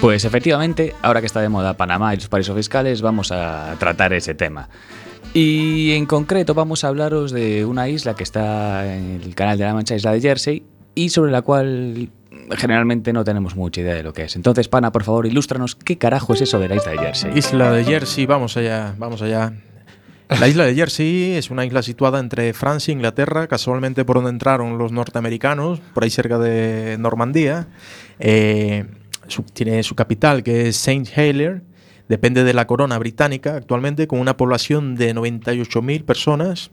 Pues efectivamente, ahora que está de moda Panamá y los paraísos fiscales, vamos a tratar ese tema. Y en concreto vamos a hablaros de una isla que está en el canal de la Mancha, isla de Jersey, y sobre la cual generalmente no tenemos mucha idea de lo que es. Entonces, Pana, por favor, ilústranos qué carajo es eso de la isla de Jersey. Isla de Jersey, vamos allá, vamos allá. La isla de Jersey es una isla situada entre Francia e Inglaterra, casualmente por donde entraron los norteamericanos, por ahí cerca de Normandía. Eh, su- tiene su capital, que es Saint Helier. Depende de la corona británica actualmente, con una población de 98.000 personas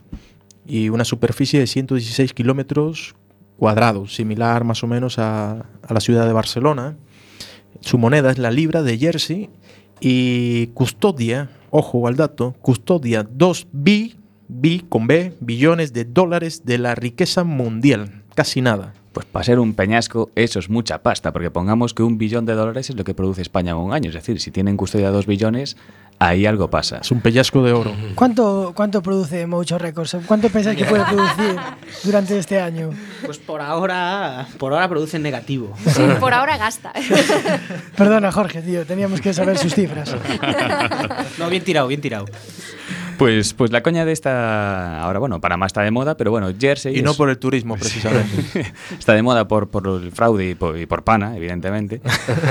y una superficie de 116 kilómetros cuadrados, similar más o menos a, a la ciudad de Barcelona. Su moneda es la libra de Jersey y custodia, ojo al dato, custodia 2 bi, bi con B, billones de dólares de la riqueza mundial. Casi nada. Pues para ser un peñasco, eso es mucha pasta, porque pongamos que un billón de dólares es lo que produce España en un año. Es decir, si tienen custodia dos billones, ahí algo pasa. Es un pellizco de oro. <laughs> ¿Cuánto, ¿Cuánto produce Mocho Records? ¿Cuánto pensáis que puede producir durante este año? Pues por ahora, por ahora produce en negativo. Sí, por ahora gasta. <laughs> Perdona, Jorge, tío, teníamos que saber sus cifras. No, bien tirado, bien tirado. Pues, pues la coña de esta, ahora bueno, Panamá está de moda, pero bueno, Jersey... Y no por el turismo, precisamente. <laughs> está de moda por, por el fraude y por, y por pana, evidentemente.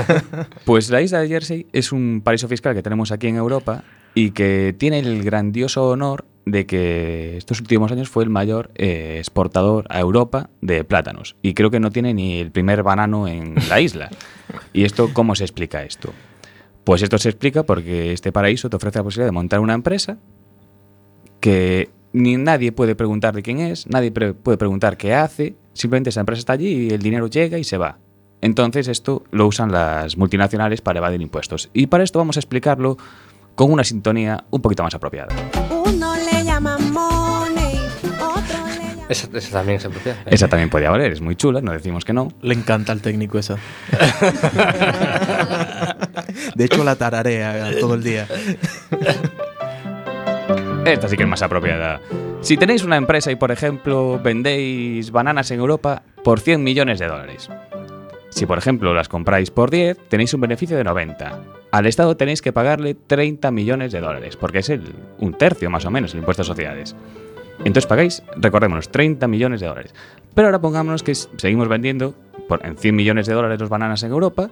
<laughs> pues la isla de Jersey es un paraíso fiscal que tenemos aquí en Europa y que tiene el grandioso honor de que estos últimos años fue el mayor eh, exportador a Europa de plátanos. Y creo que no tiene ni el primer banano en la isla. ¿Y esto cómo se explica esto? Pues esto se explica porque este paraíso te ofrece la posibilidad de montar una empresa que ni nadie puede preguntar de quién es, nadie pre- puede preguntar qué hace, simplemente esa empresa está allí y el dinero llega y se va. Entonces esto lo usan las multinacionales para evadir impuestos. Y para esto vamos a explicarlo con una sintonía un poquito más apropiada. Uno le llama money, otro le llama... Esa, esa también se apropiada. Esa también podía valer, es muy chula, no decimos que no. Le encanta al técnico esa. <laughs> De hecho, la tararea todo el día. <laughs> Esta sí que es más apropiada. Si tenéis una empresa y, por ejemplo, vendéis bananas en Europa por 100 millones de dólares. Si, por ejemplo, las compráis por 10, tenéis un beneficio de 90. Al Estado tenéis que pagarle 30 millones de dólares, porque es un tercio más o menos el impuesto a sociedades. Entonces pagáis, recordémonos, 30 millones de dólares. Pero ahora pongámonos que seguimos vendiendo por, en 100 millones de dólares las bananas en Europa,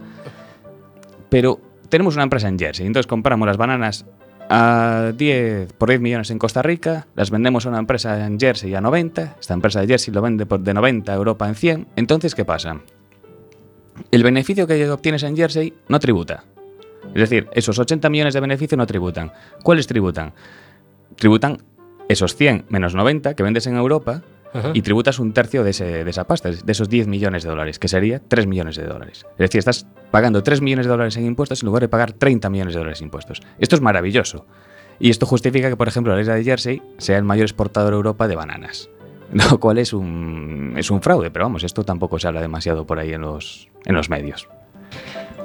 pero tenemos una empresa en Jersey, entonces compramos las bananas a 10, por 10 millones en Costa Rica, las vendemos a una empresa en Jersey a 90, esta empresa de Jersey lo vende por de 90 a Europa en 100, entonces ¿qué pasa? El beneficio que obtienes en Jersey no tributa. Es decir, esos 80 millones de beneficio no tributan. ¿Cuáles tributan? Tributan esos 100 menos 90 que vendes en Europa Ajá. y tributas un tercio de, ese- de esa pasta, de esos 10 millones de dólares, que sería 3 millones de dólares. Es decir, estás pagando 3 millones de dólares en impuestos en lugar de pagar 30 millones de dólares en impuestos. Esto es maravilloso. Y esto justifica que, por ejemplo, la isla de Jersey sea el mayor exportador a Europa de bananas. <laughs> Lo cual es un, es un fraude, pero vamos, esto tampoco se habla demasiado por ahí en los, en los medios.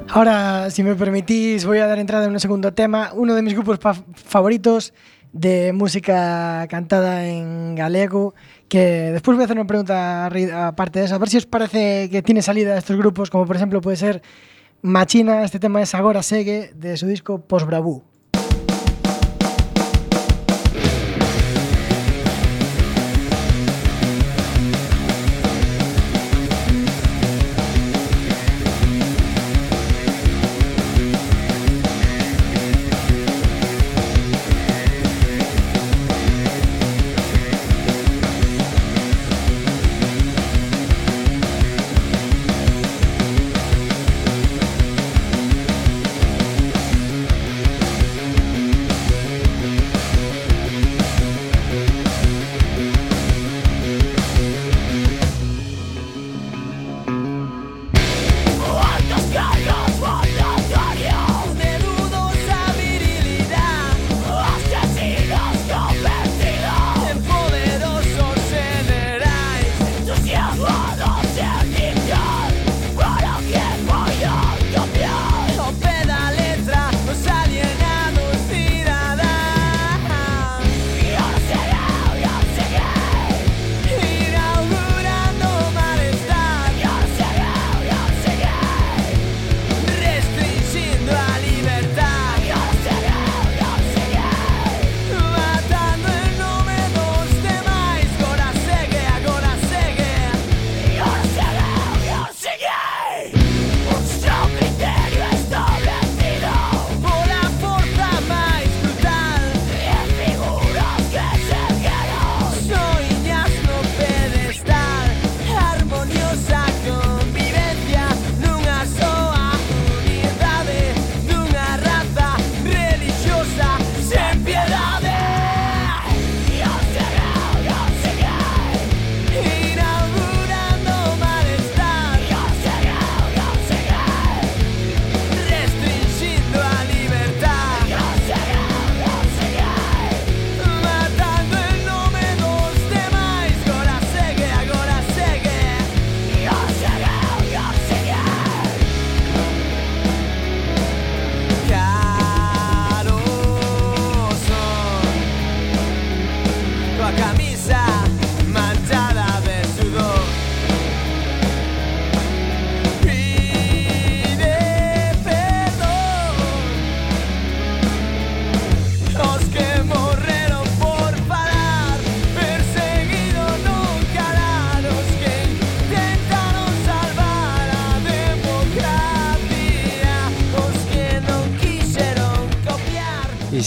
Ahora, si me permitís, voy a dar entrada en un segundo tema. Uno de mis grupos favoritos de música cantada en galego, que después voy a hacer una pregunta aparte de eso, a ver si os parece que tiene salida estos grupos, como por ejemplo puede ser Machina, este tema es Agora Segue, de su disco Post Bravú.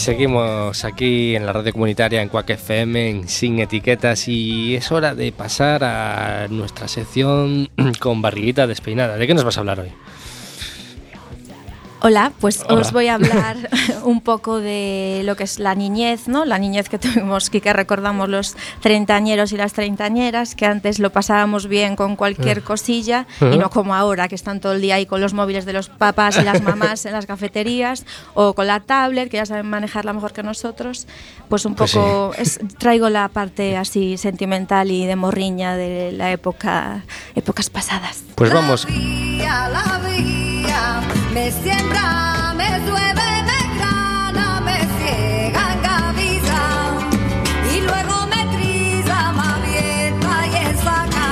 Seguimos aquí en la radio comunitaria en Quack FM en Sin Etiquetas y es hora de pasar a nuestra sección <clears throat> con barriguita despeinada. ¿De qué nos vas a hablar hoy? Hola, pues Hola. os voy a <laughs> hablar un poco de lo que es la niñez, ¿no? La niñez que tuvimos y que recordamos los treintañeros y las treintañeras, que antes lo pasábamos bien con cualquier Mm. cosilla y no como ahora, que están todo el día ahí con los móviles de los papás y las <laughs> mamás en las cafeterías o con la tablet, que ya saben manejarla mejor que nosotros. Pues un Pues poco es- traigo la parte así sentimental y de morriña de la época, épocas pasadas. Pues vamos. a la vía, me siembra, me llueve, me grana, me ciega, engaviza, y luego me avienta y ensaca,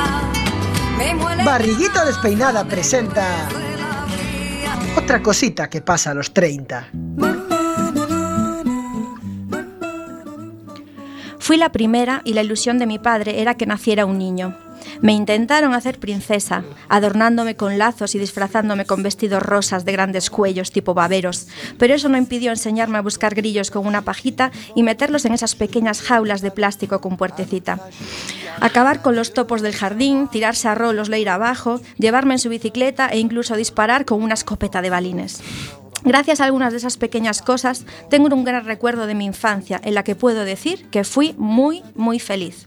me muele. Barriguita despeinada presenta otra cosita que pasa a los 30. Fui la primera y la ilusión de mi padre era que naciera un niño. Me intentaron hacer princesa, adornándome con lazos y disfrazándome con vestidos rosas de grandes cuellos tipo baberos, pero eso no impidió enseñarme a buscar grillos con una pajita y meterlos en esas pequeñas jaulas de plástico con puertecita. Acabar con los topos del jardín, tirarse a rolos leir abajo, llevarme en su bicicleta e incluso disparar con una escopeta de balines. Gracias a algunas de esas pequeñas cosas, tengo un gran recuerdo de mi infancia en la que puedo decir que fui muy, muy feliz.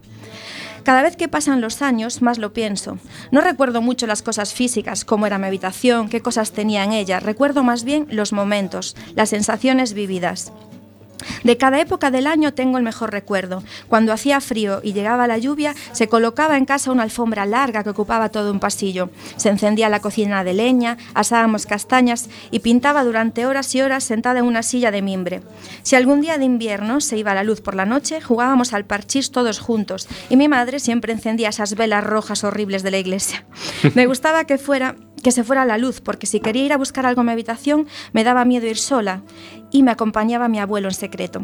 Cada vez que pasan los años, más lo pienso. No recuerdo mucho las cosas físicas, cómo era mi habitación, qué cosas tenía en ella. Recuerdo más bien los momentos, las sensaciones vividas. De cada época del año tengo el mejor recuerdo. Cuando hacía frío y llegaba la lluvia, se colocaba en casa una alfombra larga que ocupaba todo un pasillo. Se encendía la cocina de leña, asábamos castañas y pintaba durante horas y horas sentada en una silla de mimbre. Si algún día de invierno se iba la luz por la noche, jugábamos al parchís todos juntos y mi madre siempre encendía esas velas rojas horribles de la iglesia. Me gustaba que fuera que se fuera la luz, porque si quería ir a buscar algo en mi habitación, me daba miedo ir sola y me acompañaba mi abuelo en secreto.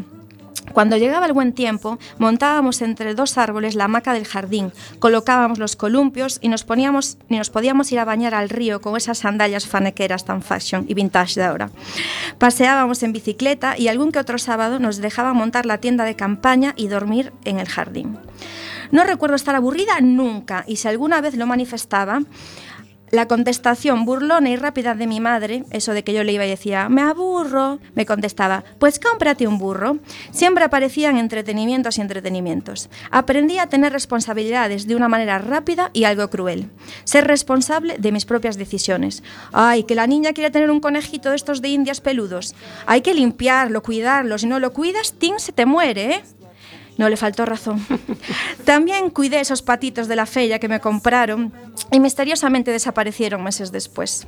Cuando llegaba el buen tiempo, montábamos entre dos árboles la hamaca del jardín, colocábamos los columpios y nos, poníamos, y nos podíamos ir a bañar al río con esas sandalias fanequeras tan fashion y vintage de ahora. Paseábamos en bicicleta y algún que otro sábado nos dejaba montar la tienda de campaña y dormir en el jardín. No recuerdo estar aburrida nunca y si alguna vez lo manifestaba, la contestación burlona y rápida de mi madre, eso de que yo le iba y decía, me aburro, me contestaba, pues cómprate un burro. Siempre aparecían entretenimientos y entretenimientos. Aprendí a tener responsabilidades de una manera rápida y algo cruel. Ser responsable de mis propias decisiones. Ay, que la niña quiere tener un conejito de estos de indias peludos. Hay que limpiarlo, cuidarlo. Si no lo cuidas, Tim se te muere, ¿eh? No le faltó razón. <laughs> También cuidé esos patitos de la feria que me compraron y misteriosamente desaparecieron meses después.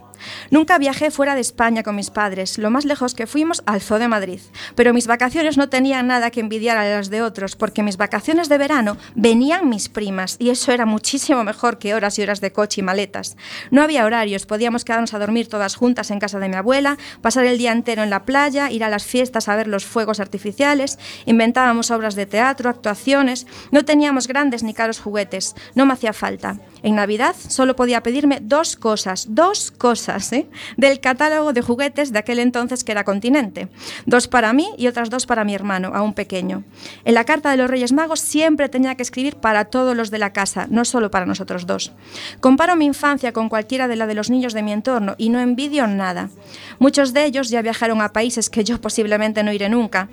Nunca viajé fuera de España con mis padres, lo más lejos que fuimos al Zoo de Madrid. Pero mis vacaciones no tenían nada que envidiar a las de otros, porque mis vacaciones de verano venían mis primas y eso era muchísimo mejor que horas y horas de coche y maletas. No había horarios, podíamos quedarnos a dormir todas juntas en casa de mi abuela, pasar el día entero en la playa, ir a las fiestas a ver los fuegos artificiales, inventábamos obras de teatro, actuaciones, no teníamos grandes ni caros juguetes, no me hacía falta. En Navidad solo podía pedirme dos cosas, dos cosas, ¿eh? del catálogo de juguetes de aquel entonces que era Continente. Dos para mí y otras dos para mi hermano, aún pequeño. En la carta de los Reyes Magos siempre tenía que escribir para todos los de la casa, no solo para nosotros dos. Comparo mi infancia con cualquiera de la de los niños de mi entorno y no envidio nada. Muchos de ellos ya viajaron a países que yo posiblemente no iré nunca.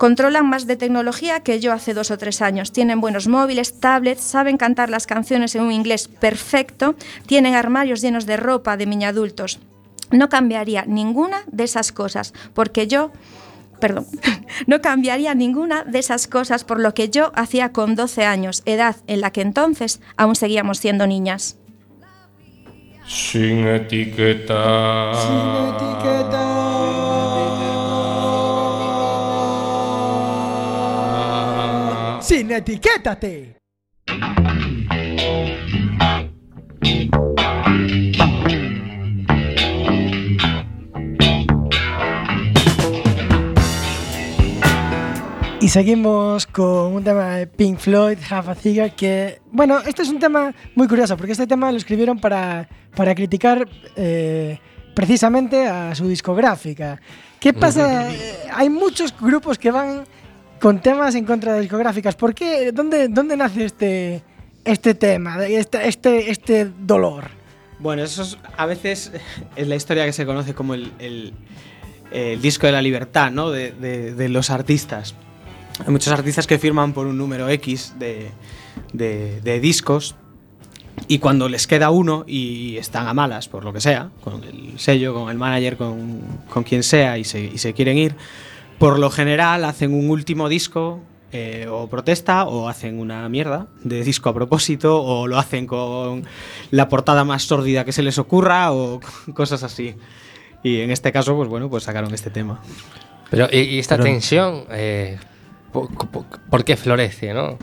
Controlan más de tecnología que yo hace dos o tres años. Tienen buenos móviles, tablets, saben cantar las canciones en un inglés perfecto, tienen armarios llenos de ropa de niña adultos. No cambiaría ninguna de esas cosas, porque yo, perdón, <laughs> no cambiaría ninguna de esas cosas por lo que yo hacía con 12 años, edad en la que entonces aún seguíamos siendo niñas. Sin etiqueta. sin etiquétate. Y seguimos con un tema de Pink Floyd, Half a Cigar, que, bueno, este es un tema muy curioso, porque este tema lo escribieron para, para criticar eh, precisamente a su discográfica. ¿Qué pasa? Eh, Hay muchos grupos que van con temas en contra de discográficas. ¿Por qué? ¿Dónde, dónde nace este, este tema, este, este, dolor? Bueno, eso es- a veces es la historia que se conoce como el, el- disco de la libertad, ¿no? De, de- los artistas. Hay muchos artistas que firman por un número X de, de- de discos y cuando les queda uno y están a malas, por lo que sea, con el sello, con el manager, con, con quien sea y se, y se quieren ir, por lo general hacen un último disco eh, o protesta o hacen una mierda de disco a propósito o lo hacen con la portada más sórdida que se les ocurra o <laughs> cosas así. Y en este caso, pues bueno, pues sacaron este tema. Pero, y, y esta Pero- tensión, eh, po- po- ¿por qué florece, no?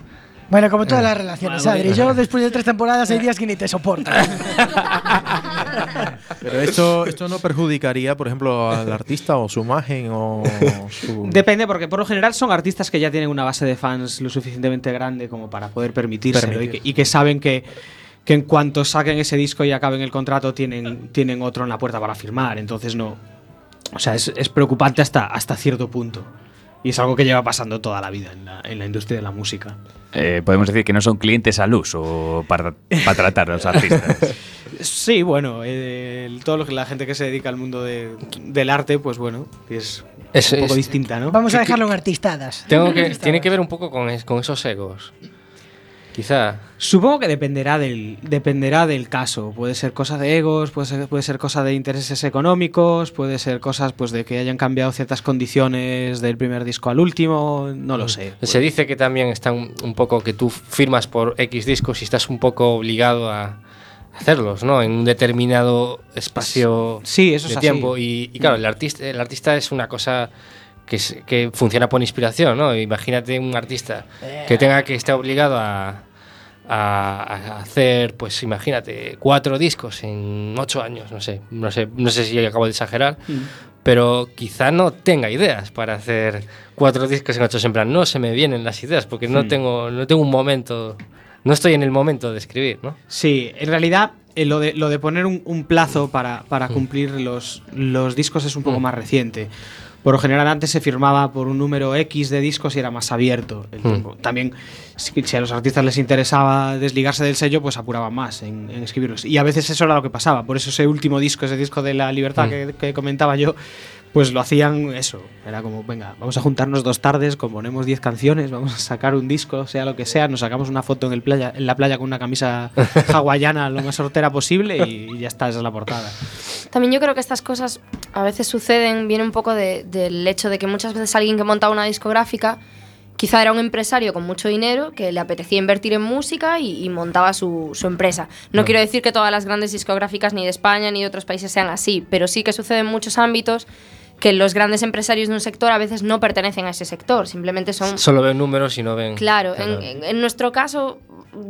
Bueno, como todas Eh, las relaciones, Adri. Yo después de tres temporadas hay días que ni te soporto. <laughs> <laughs> Pero esto, esto no perjudicaría, por ejemplo, al artista o su imagen o su... Depende, porque por lo general son artistas que ya tienen una base de fans lo suficientemente grande como para poder permitírselo y, que, y que saben que, que en cuanto saquen ese disco y acaben el contrato tienen, tienen otro en la puerta para firmar. Entonces no. O sea, es, es preocupante hasta, hasta cierto punto. Y es algo que lleva pasando toda la vida en la, en la industria de la música. Eh, podemos decir que no son clientes al uso para, para tratar a los artistas. <laughs> Sí, bueno, eh, todo lo que la gente que se dedica al mundo de- del arte, pues bueno, es, Es- un poco es- distinta, ¿no? Vamos a dejarlo en artistadas. Tengo que, <laughs> tiene que ver un poco con, es- con esos egos. Quizá. Supongo que dependerá del, dependerá del caso. Puede ser cosa de egos, puede ser, puede ser cosa de intereses económicos, puede ser cosas pues de que hayan cambiado ciertas condiciones del primer disco al último, no lo sé. Se dice que también está un, un poco que tú firmas por X discos y estás un poco obligado a hacerlos, ¿no? En un determinado espacio Sí, eso es de así. tiempo. Y, y claro, el artista, el artista es una cosa que, es- que funciona por inspiración, ¿no? Imagínate un artista que tenga que estar obligado a, hacer, pues imagínate, cuatro discos en ocho años, no sé, no sé, no sé si acabo de exagerar, pero quizá no tenga ideas para hacer cuatro discos en ocho en plan, no se me vienen las ideas porque no Hmm. tengo, no tengo un momento, no estoy en el momento de escribir, ¿no? Sí, en realidad eh, lo, de, lo de poner un, un plazo para, para cumplir los, los discos es un poco más reciente. Por lo general antes se firmaba por un número X de discos y era más abierto el Mm. También si, si a los artistas les interesaba desligarse del sello, pues apuraban más en, en escribirlos. Y a veces eso era lo que pasaba. Por eso ese último disco, ese disco de la libertad Mm. que, que comentaba yo, pues lo hacían eso. Era como, venga, vamos a juntarnos dos tardes, componemos 10 canciones, vamos a sacar un disco, sea lo que sea, nos sacamos una foto en, el playa, en la playa con una camisa <laughs> hawaiana lo más sortera posible y, y ya está, esa es la portada. También yo creo que estas cosas a veces suceden, viene un poco de- del hecho de que muchas veces alguien que monta una discográfica quizá era un empresario con mucho dinero que le apetecía invertir en música y, y montaba su, su empresa. No Mm. quiero decir que todas las grandes discográficas ni de España ni de otros países sean así, pero sí que sucede en muchos ámbitos que los grandes empresarios de un sector a veces no pertenecen a ese sector, simplemente son Solo ven números y no ven... Claro, en, en- en nuestro caso,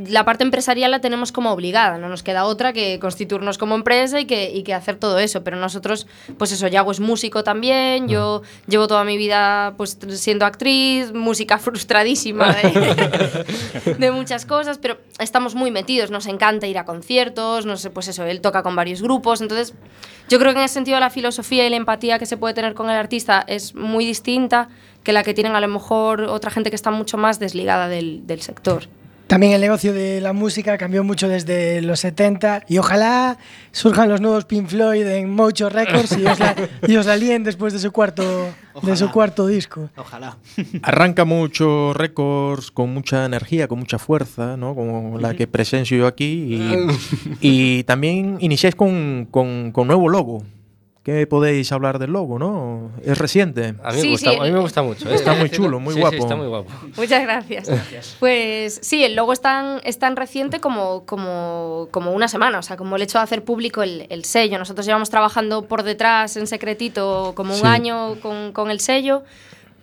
la parte empresarial la tenemos como obligada, no nos queda otra que constituirnos como empresa y que, y que hacer todo eso. Pero nosotros, pues eso, Yago es músico también, yo llevo toda mi vida pues siendo actriz, música <laughs> frustradísima de, <laughs> de muchas cosas, pero estamos muy metidos, nos encanta ir a conciertos, no sé, pues eso, él toca con varios grupos, entonces yo creo que en ese sentido la filosofía y la empatía que se puede tener con el artista es muy distinta que la que tienen a lo mejor otra gente que está mucho más desligada del, del sector. También el negocio de la música cambió mucho desde los 70 y ojalá surjan los nuevos Pink Floyd en Mocho Records y os la, y os la líen después de su cuarto, de su cuarto disco. Ojalá. Arranca muchos récords con mucha energía, con mucha fuerza, ¿no? Como la que presencio yo aquí. Y, <laughs> y también iniciáis con, con, con nuevo logo. ¿Qué podéis hablar del logo, no? Es reciente. A mí, me Sí, gusta, sí. a mí me gusta mucho. ¿eh? Está muy chulo, muy Sí, sí, guapo. está muy guapo. Muchas gracias. Pues sí, el logo es tan, es tan reciente como, como, como una semana, o sea, como el hecho de hacer público el, el sello. Nosotros llevamos trabajando por detrás en secretito como un Sí. año con, con el sello,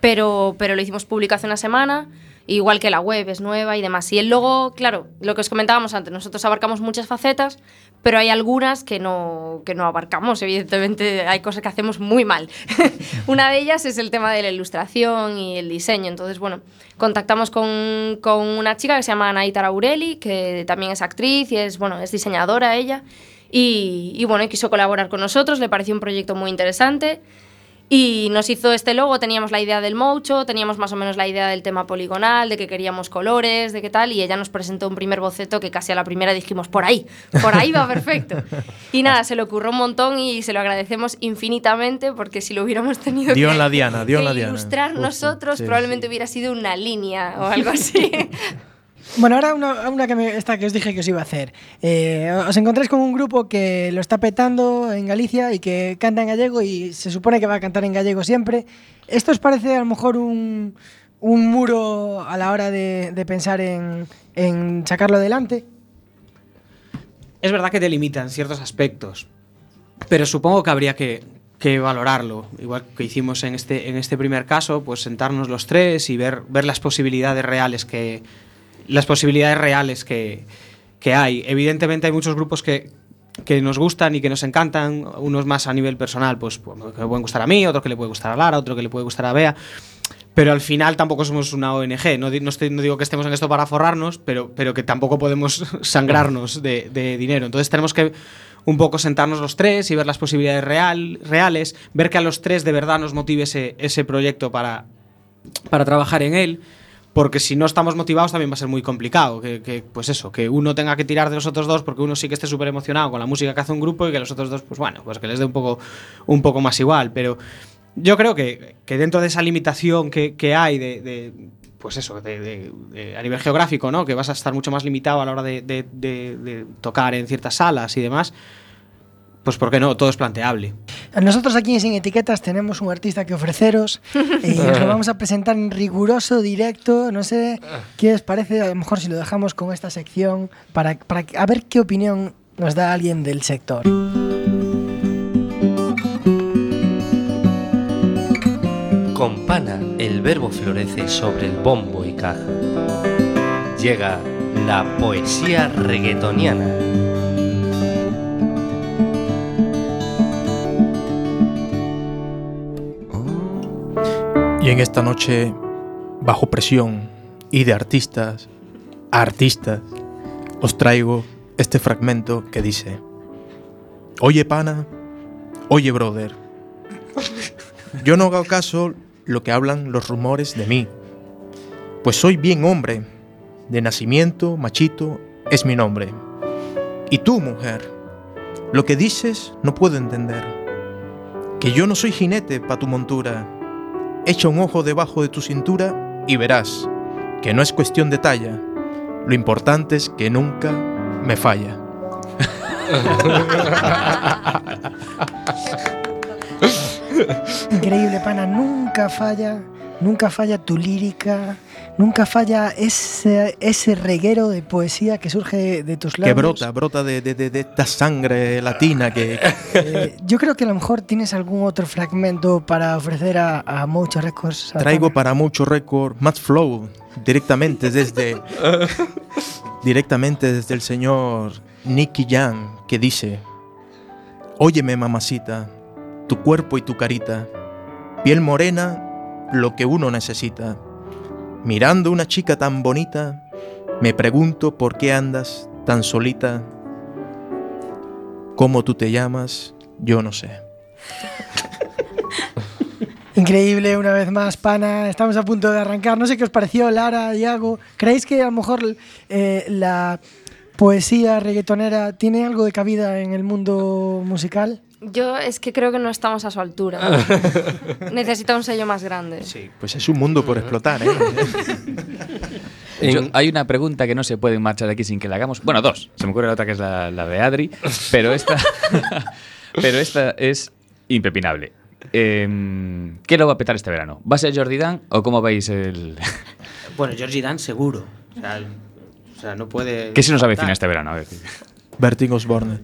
pero, pero lo hicimos público hace una semana Igual que la web es nueva y demás. Y el logo, claro, lo que os comentábamos antes, nosotros abarcamos muchas facetas, pero hay algunas que no, que no abarcamos. Evidentemente hay cosas que hacemos muy mal. <laughs> Una de ellas es el tema de la ilustración y el diseño. Entonces, bueno, contactamos con, con una chica que se llama Anaita Aureli, que también es actriz y es, bueno, es diseñadora ella. Y, y bueno, quiso colaborar con nosotros, le pareció un proyecto muy interesante. Y nos hizo este logo, teníamos la idea del mocho, teníamos más o menos la idea del tema poligonal, de que queríamos colores, de qué tal, y ella nos presentó un primer boceto que casi a la primera dijimos, por ahí, por ahí va <laughs> perfecto. Y nada, se le ocurrió un montón y se lo agradecemos infinitamente porque si lo hubiéramos tenido que, en la diana, dio en que la diana. ilustrar Justo, nosotros, sí, probablemente hubiera sido una línea o algo así. <laughs> Bueno, ahora una, una que, me, esta que os dije que os iba a hacer. Eh, os encontráis con un grupo que lo está petando en Galicia y que canta en gallego y se supone que va a cantar en gallego siempre. ¿Esto os parece a lo mejor un, un muro a la hora de, de pensar en, en sacarlo adelante? Es verdad que te limitan ciertos aspectos, pero supongo que habría que, que valorarlo. Igual que hicimos en este, en este primer caso, pues sentarnos los tres y ver, ver las posibilidades reales que, las posibilidades reales que, que hay. Evidentemente hay muchos grupos que, que nos gustan y que nos encantan, unos más a nivel personal, pues, pues, que me pueden gustar a mí, otro que le puede gustar a Lara, otro que le puede gustar a Bea. Pero al final tampoco somos una ONG. No, digo que estemos en esto para forrarnos, pero, pero que tampoco podemos <laughs> sangrarnos de, de dinero. Entonces tenemos que un poco sentarnos los tres y ver las posibilidades real, reales, ver que a los tres de verdad nos motive ese, ese proyecto para, para trabajar en él. Porque si no estamos motivados también va a ser muy complicado. Que, pues eso, que uno tenga que tirar de los otros dos porque uno sí que esté súper emocionado con la música que hace un grupo y que los otros dos, pues bueno, pues que les dé un poco, un poco más igual. Pero yo creo que, que dentro de esa limitación que, que hay de, de, pues eso, de, a nivel geográfico, ¿no? Que vas a estar mucho más limitado a la hora de tocar en ciertas salas y demás. Pues porque no, todo es planteable. Nosotros aquí en Sin Etiquetas tenemos un artista que ofreceros y os lo vamos a presentar en riguroso directo. No sé qué os parece, a lo mejor si lo dejamos con esta sección para, para a ver qué opinión nos da alguien del sector. Con pana el verbo florece sobre el bombo y caja. Llega la poesía reggaetoniana. Y en esta noche, bajo presión y de artistas a artistas, os traigo este fragmento que dice, Oye pana, oye brother, yo no hago caso lo que hablan los rumores de mí, pues soy bien hombre, de nacimiento, machito, es mi nombre. Y tú, mujer, lo que dices no puedo entender, que yo no soy jinete pa' tu montura, Echa un ojo debajo de tu cintura y verás que no es cuestión de talla. Lo importante es que nunca me falla. Increíble, pana, nunca falla, nunca falla tu lírica, nunca falla ese, ese reguero de poesía que surge de tus Que labios. brota, brota de, de- de- de esta sangre latina que... <laughs> Eh, yo creo que a lo mejor tienes algún otro fragmento para ofrecer a, a Mocho Records. Traigo para mucho récord Mad Flow directamente desde... <laughs> directamente desde el señor Nicky Jam que dice... Óyeme mamacita, tu cuerpo y tu carita, piel morena, lo que uno necesita. Mirando una chica tan bonita, me pregunto por qué andas tan solita. ¿Cómo tú te llamas? Yo no sé. <laughs> Increíble, una vez más, pana. Estamos a punto de arrancar. No sé qué os pareció, Lara, Iago. ¿Creéis que a lo mejor eh, la poesía reggaetonera tiene algo de cabida en el mundo musical? Yo es que creo que no estamos a su altura. <laughs> Necesita un sello más grande. Sí, pues es un mundo por explotar, ¿eh? <laughs> Yo- hay una pregunta que no se puede marchar aquí sin que la hagamos. Bueno, dos. Se me ocurre la otra que es la, la de Adri, pero esta, <laughs> pero esta es impepinable. Em, ¿Qué lo va a petar este verano? ¿Va a ser Jordi Dan o cómo veis el...? Bueno, Georgie Dan seguro. O sea, o sea, no puede. ¿Qué se nos avecina este verano? A ver. Bertín Osborne.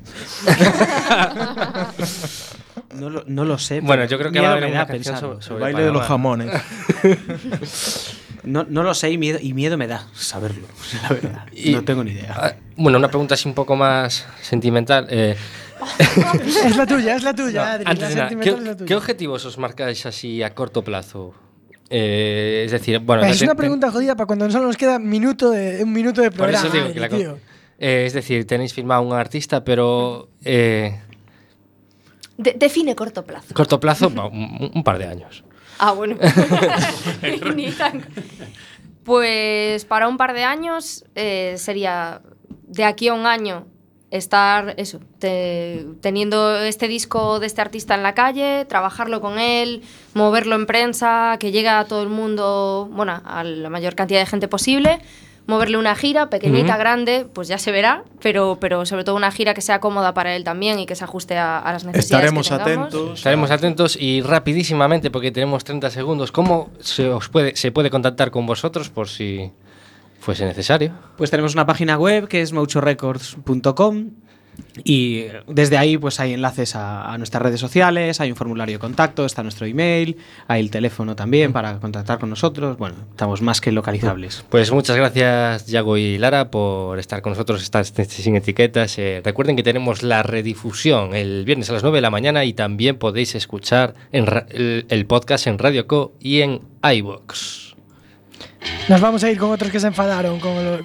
No lo, no lo sé. Bueno, yo creo que va a haber me una da canción sobre- sobre baile de los jamones. No, no lo sé y miedo, y miedo me da saberlo, la verdad. <laughs> Y- no tengo ni idea. Ah, Bueno, una pregunta así un poco más sentimental. eh, <laughs> es la tuya, es la tuya, Adri. antes la de nada, sentimental es la ¿qué, tuya. qué objetivos os marcáis así a corto plazo? Eh, es decir, bueno, es te- una te- pregunta jodida para cuando solo nos queda minuto de, un minuto de por programa. eso digo Adri, que la. Eh, es decir, tenéis firmado un artista, pero eh, De- define corto plazo. corto plazo, un, un par de años. Ah, bueno. <laughs> Ni tan- Pues para un par de años eh, sería de aquí a un año estar eso, te- teniendo este disco de este artista en la calle, trabajarlo con él, moverlo en prensa, que llegue a todo el mundo, bueno, a la mayor cantidad de gente posible, moverle una gira, pequeñita, grande, pues ya se verá, pero, pero sobre todo una gira que sea cómoda para él también y que se ajuste a, a las necesidades. Estaremos que atentos. Estaremos atentos y rapidísimamente, porque tenemos 30 segundos, ¿cómo se, os puede, se puede contactar con vosotros por si fuese necesario? Pues tenemos una página web que es mouchorecords.com y desde ahí pues hay enlaces a, a nuestras redes sociales, hay un formulario de contacto, está nuestro email, hay el teléfono también para contactar con nosotros. Bueno, estamos más que localizables. Pues muchas gracias, Yago y Lara, por estar con nosotros esta, este- sin etiquetas. Eh, recuerden que tenemos la redifusión el viernes a las 9 de la mañana y también podéis escuchar en el, el podcast en Radio Co y en iVoox. Nos vamos a ir con otros que se enfadaron con, lo- con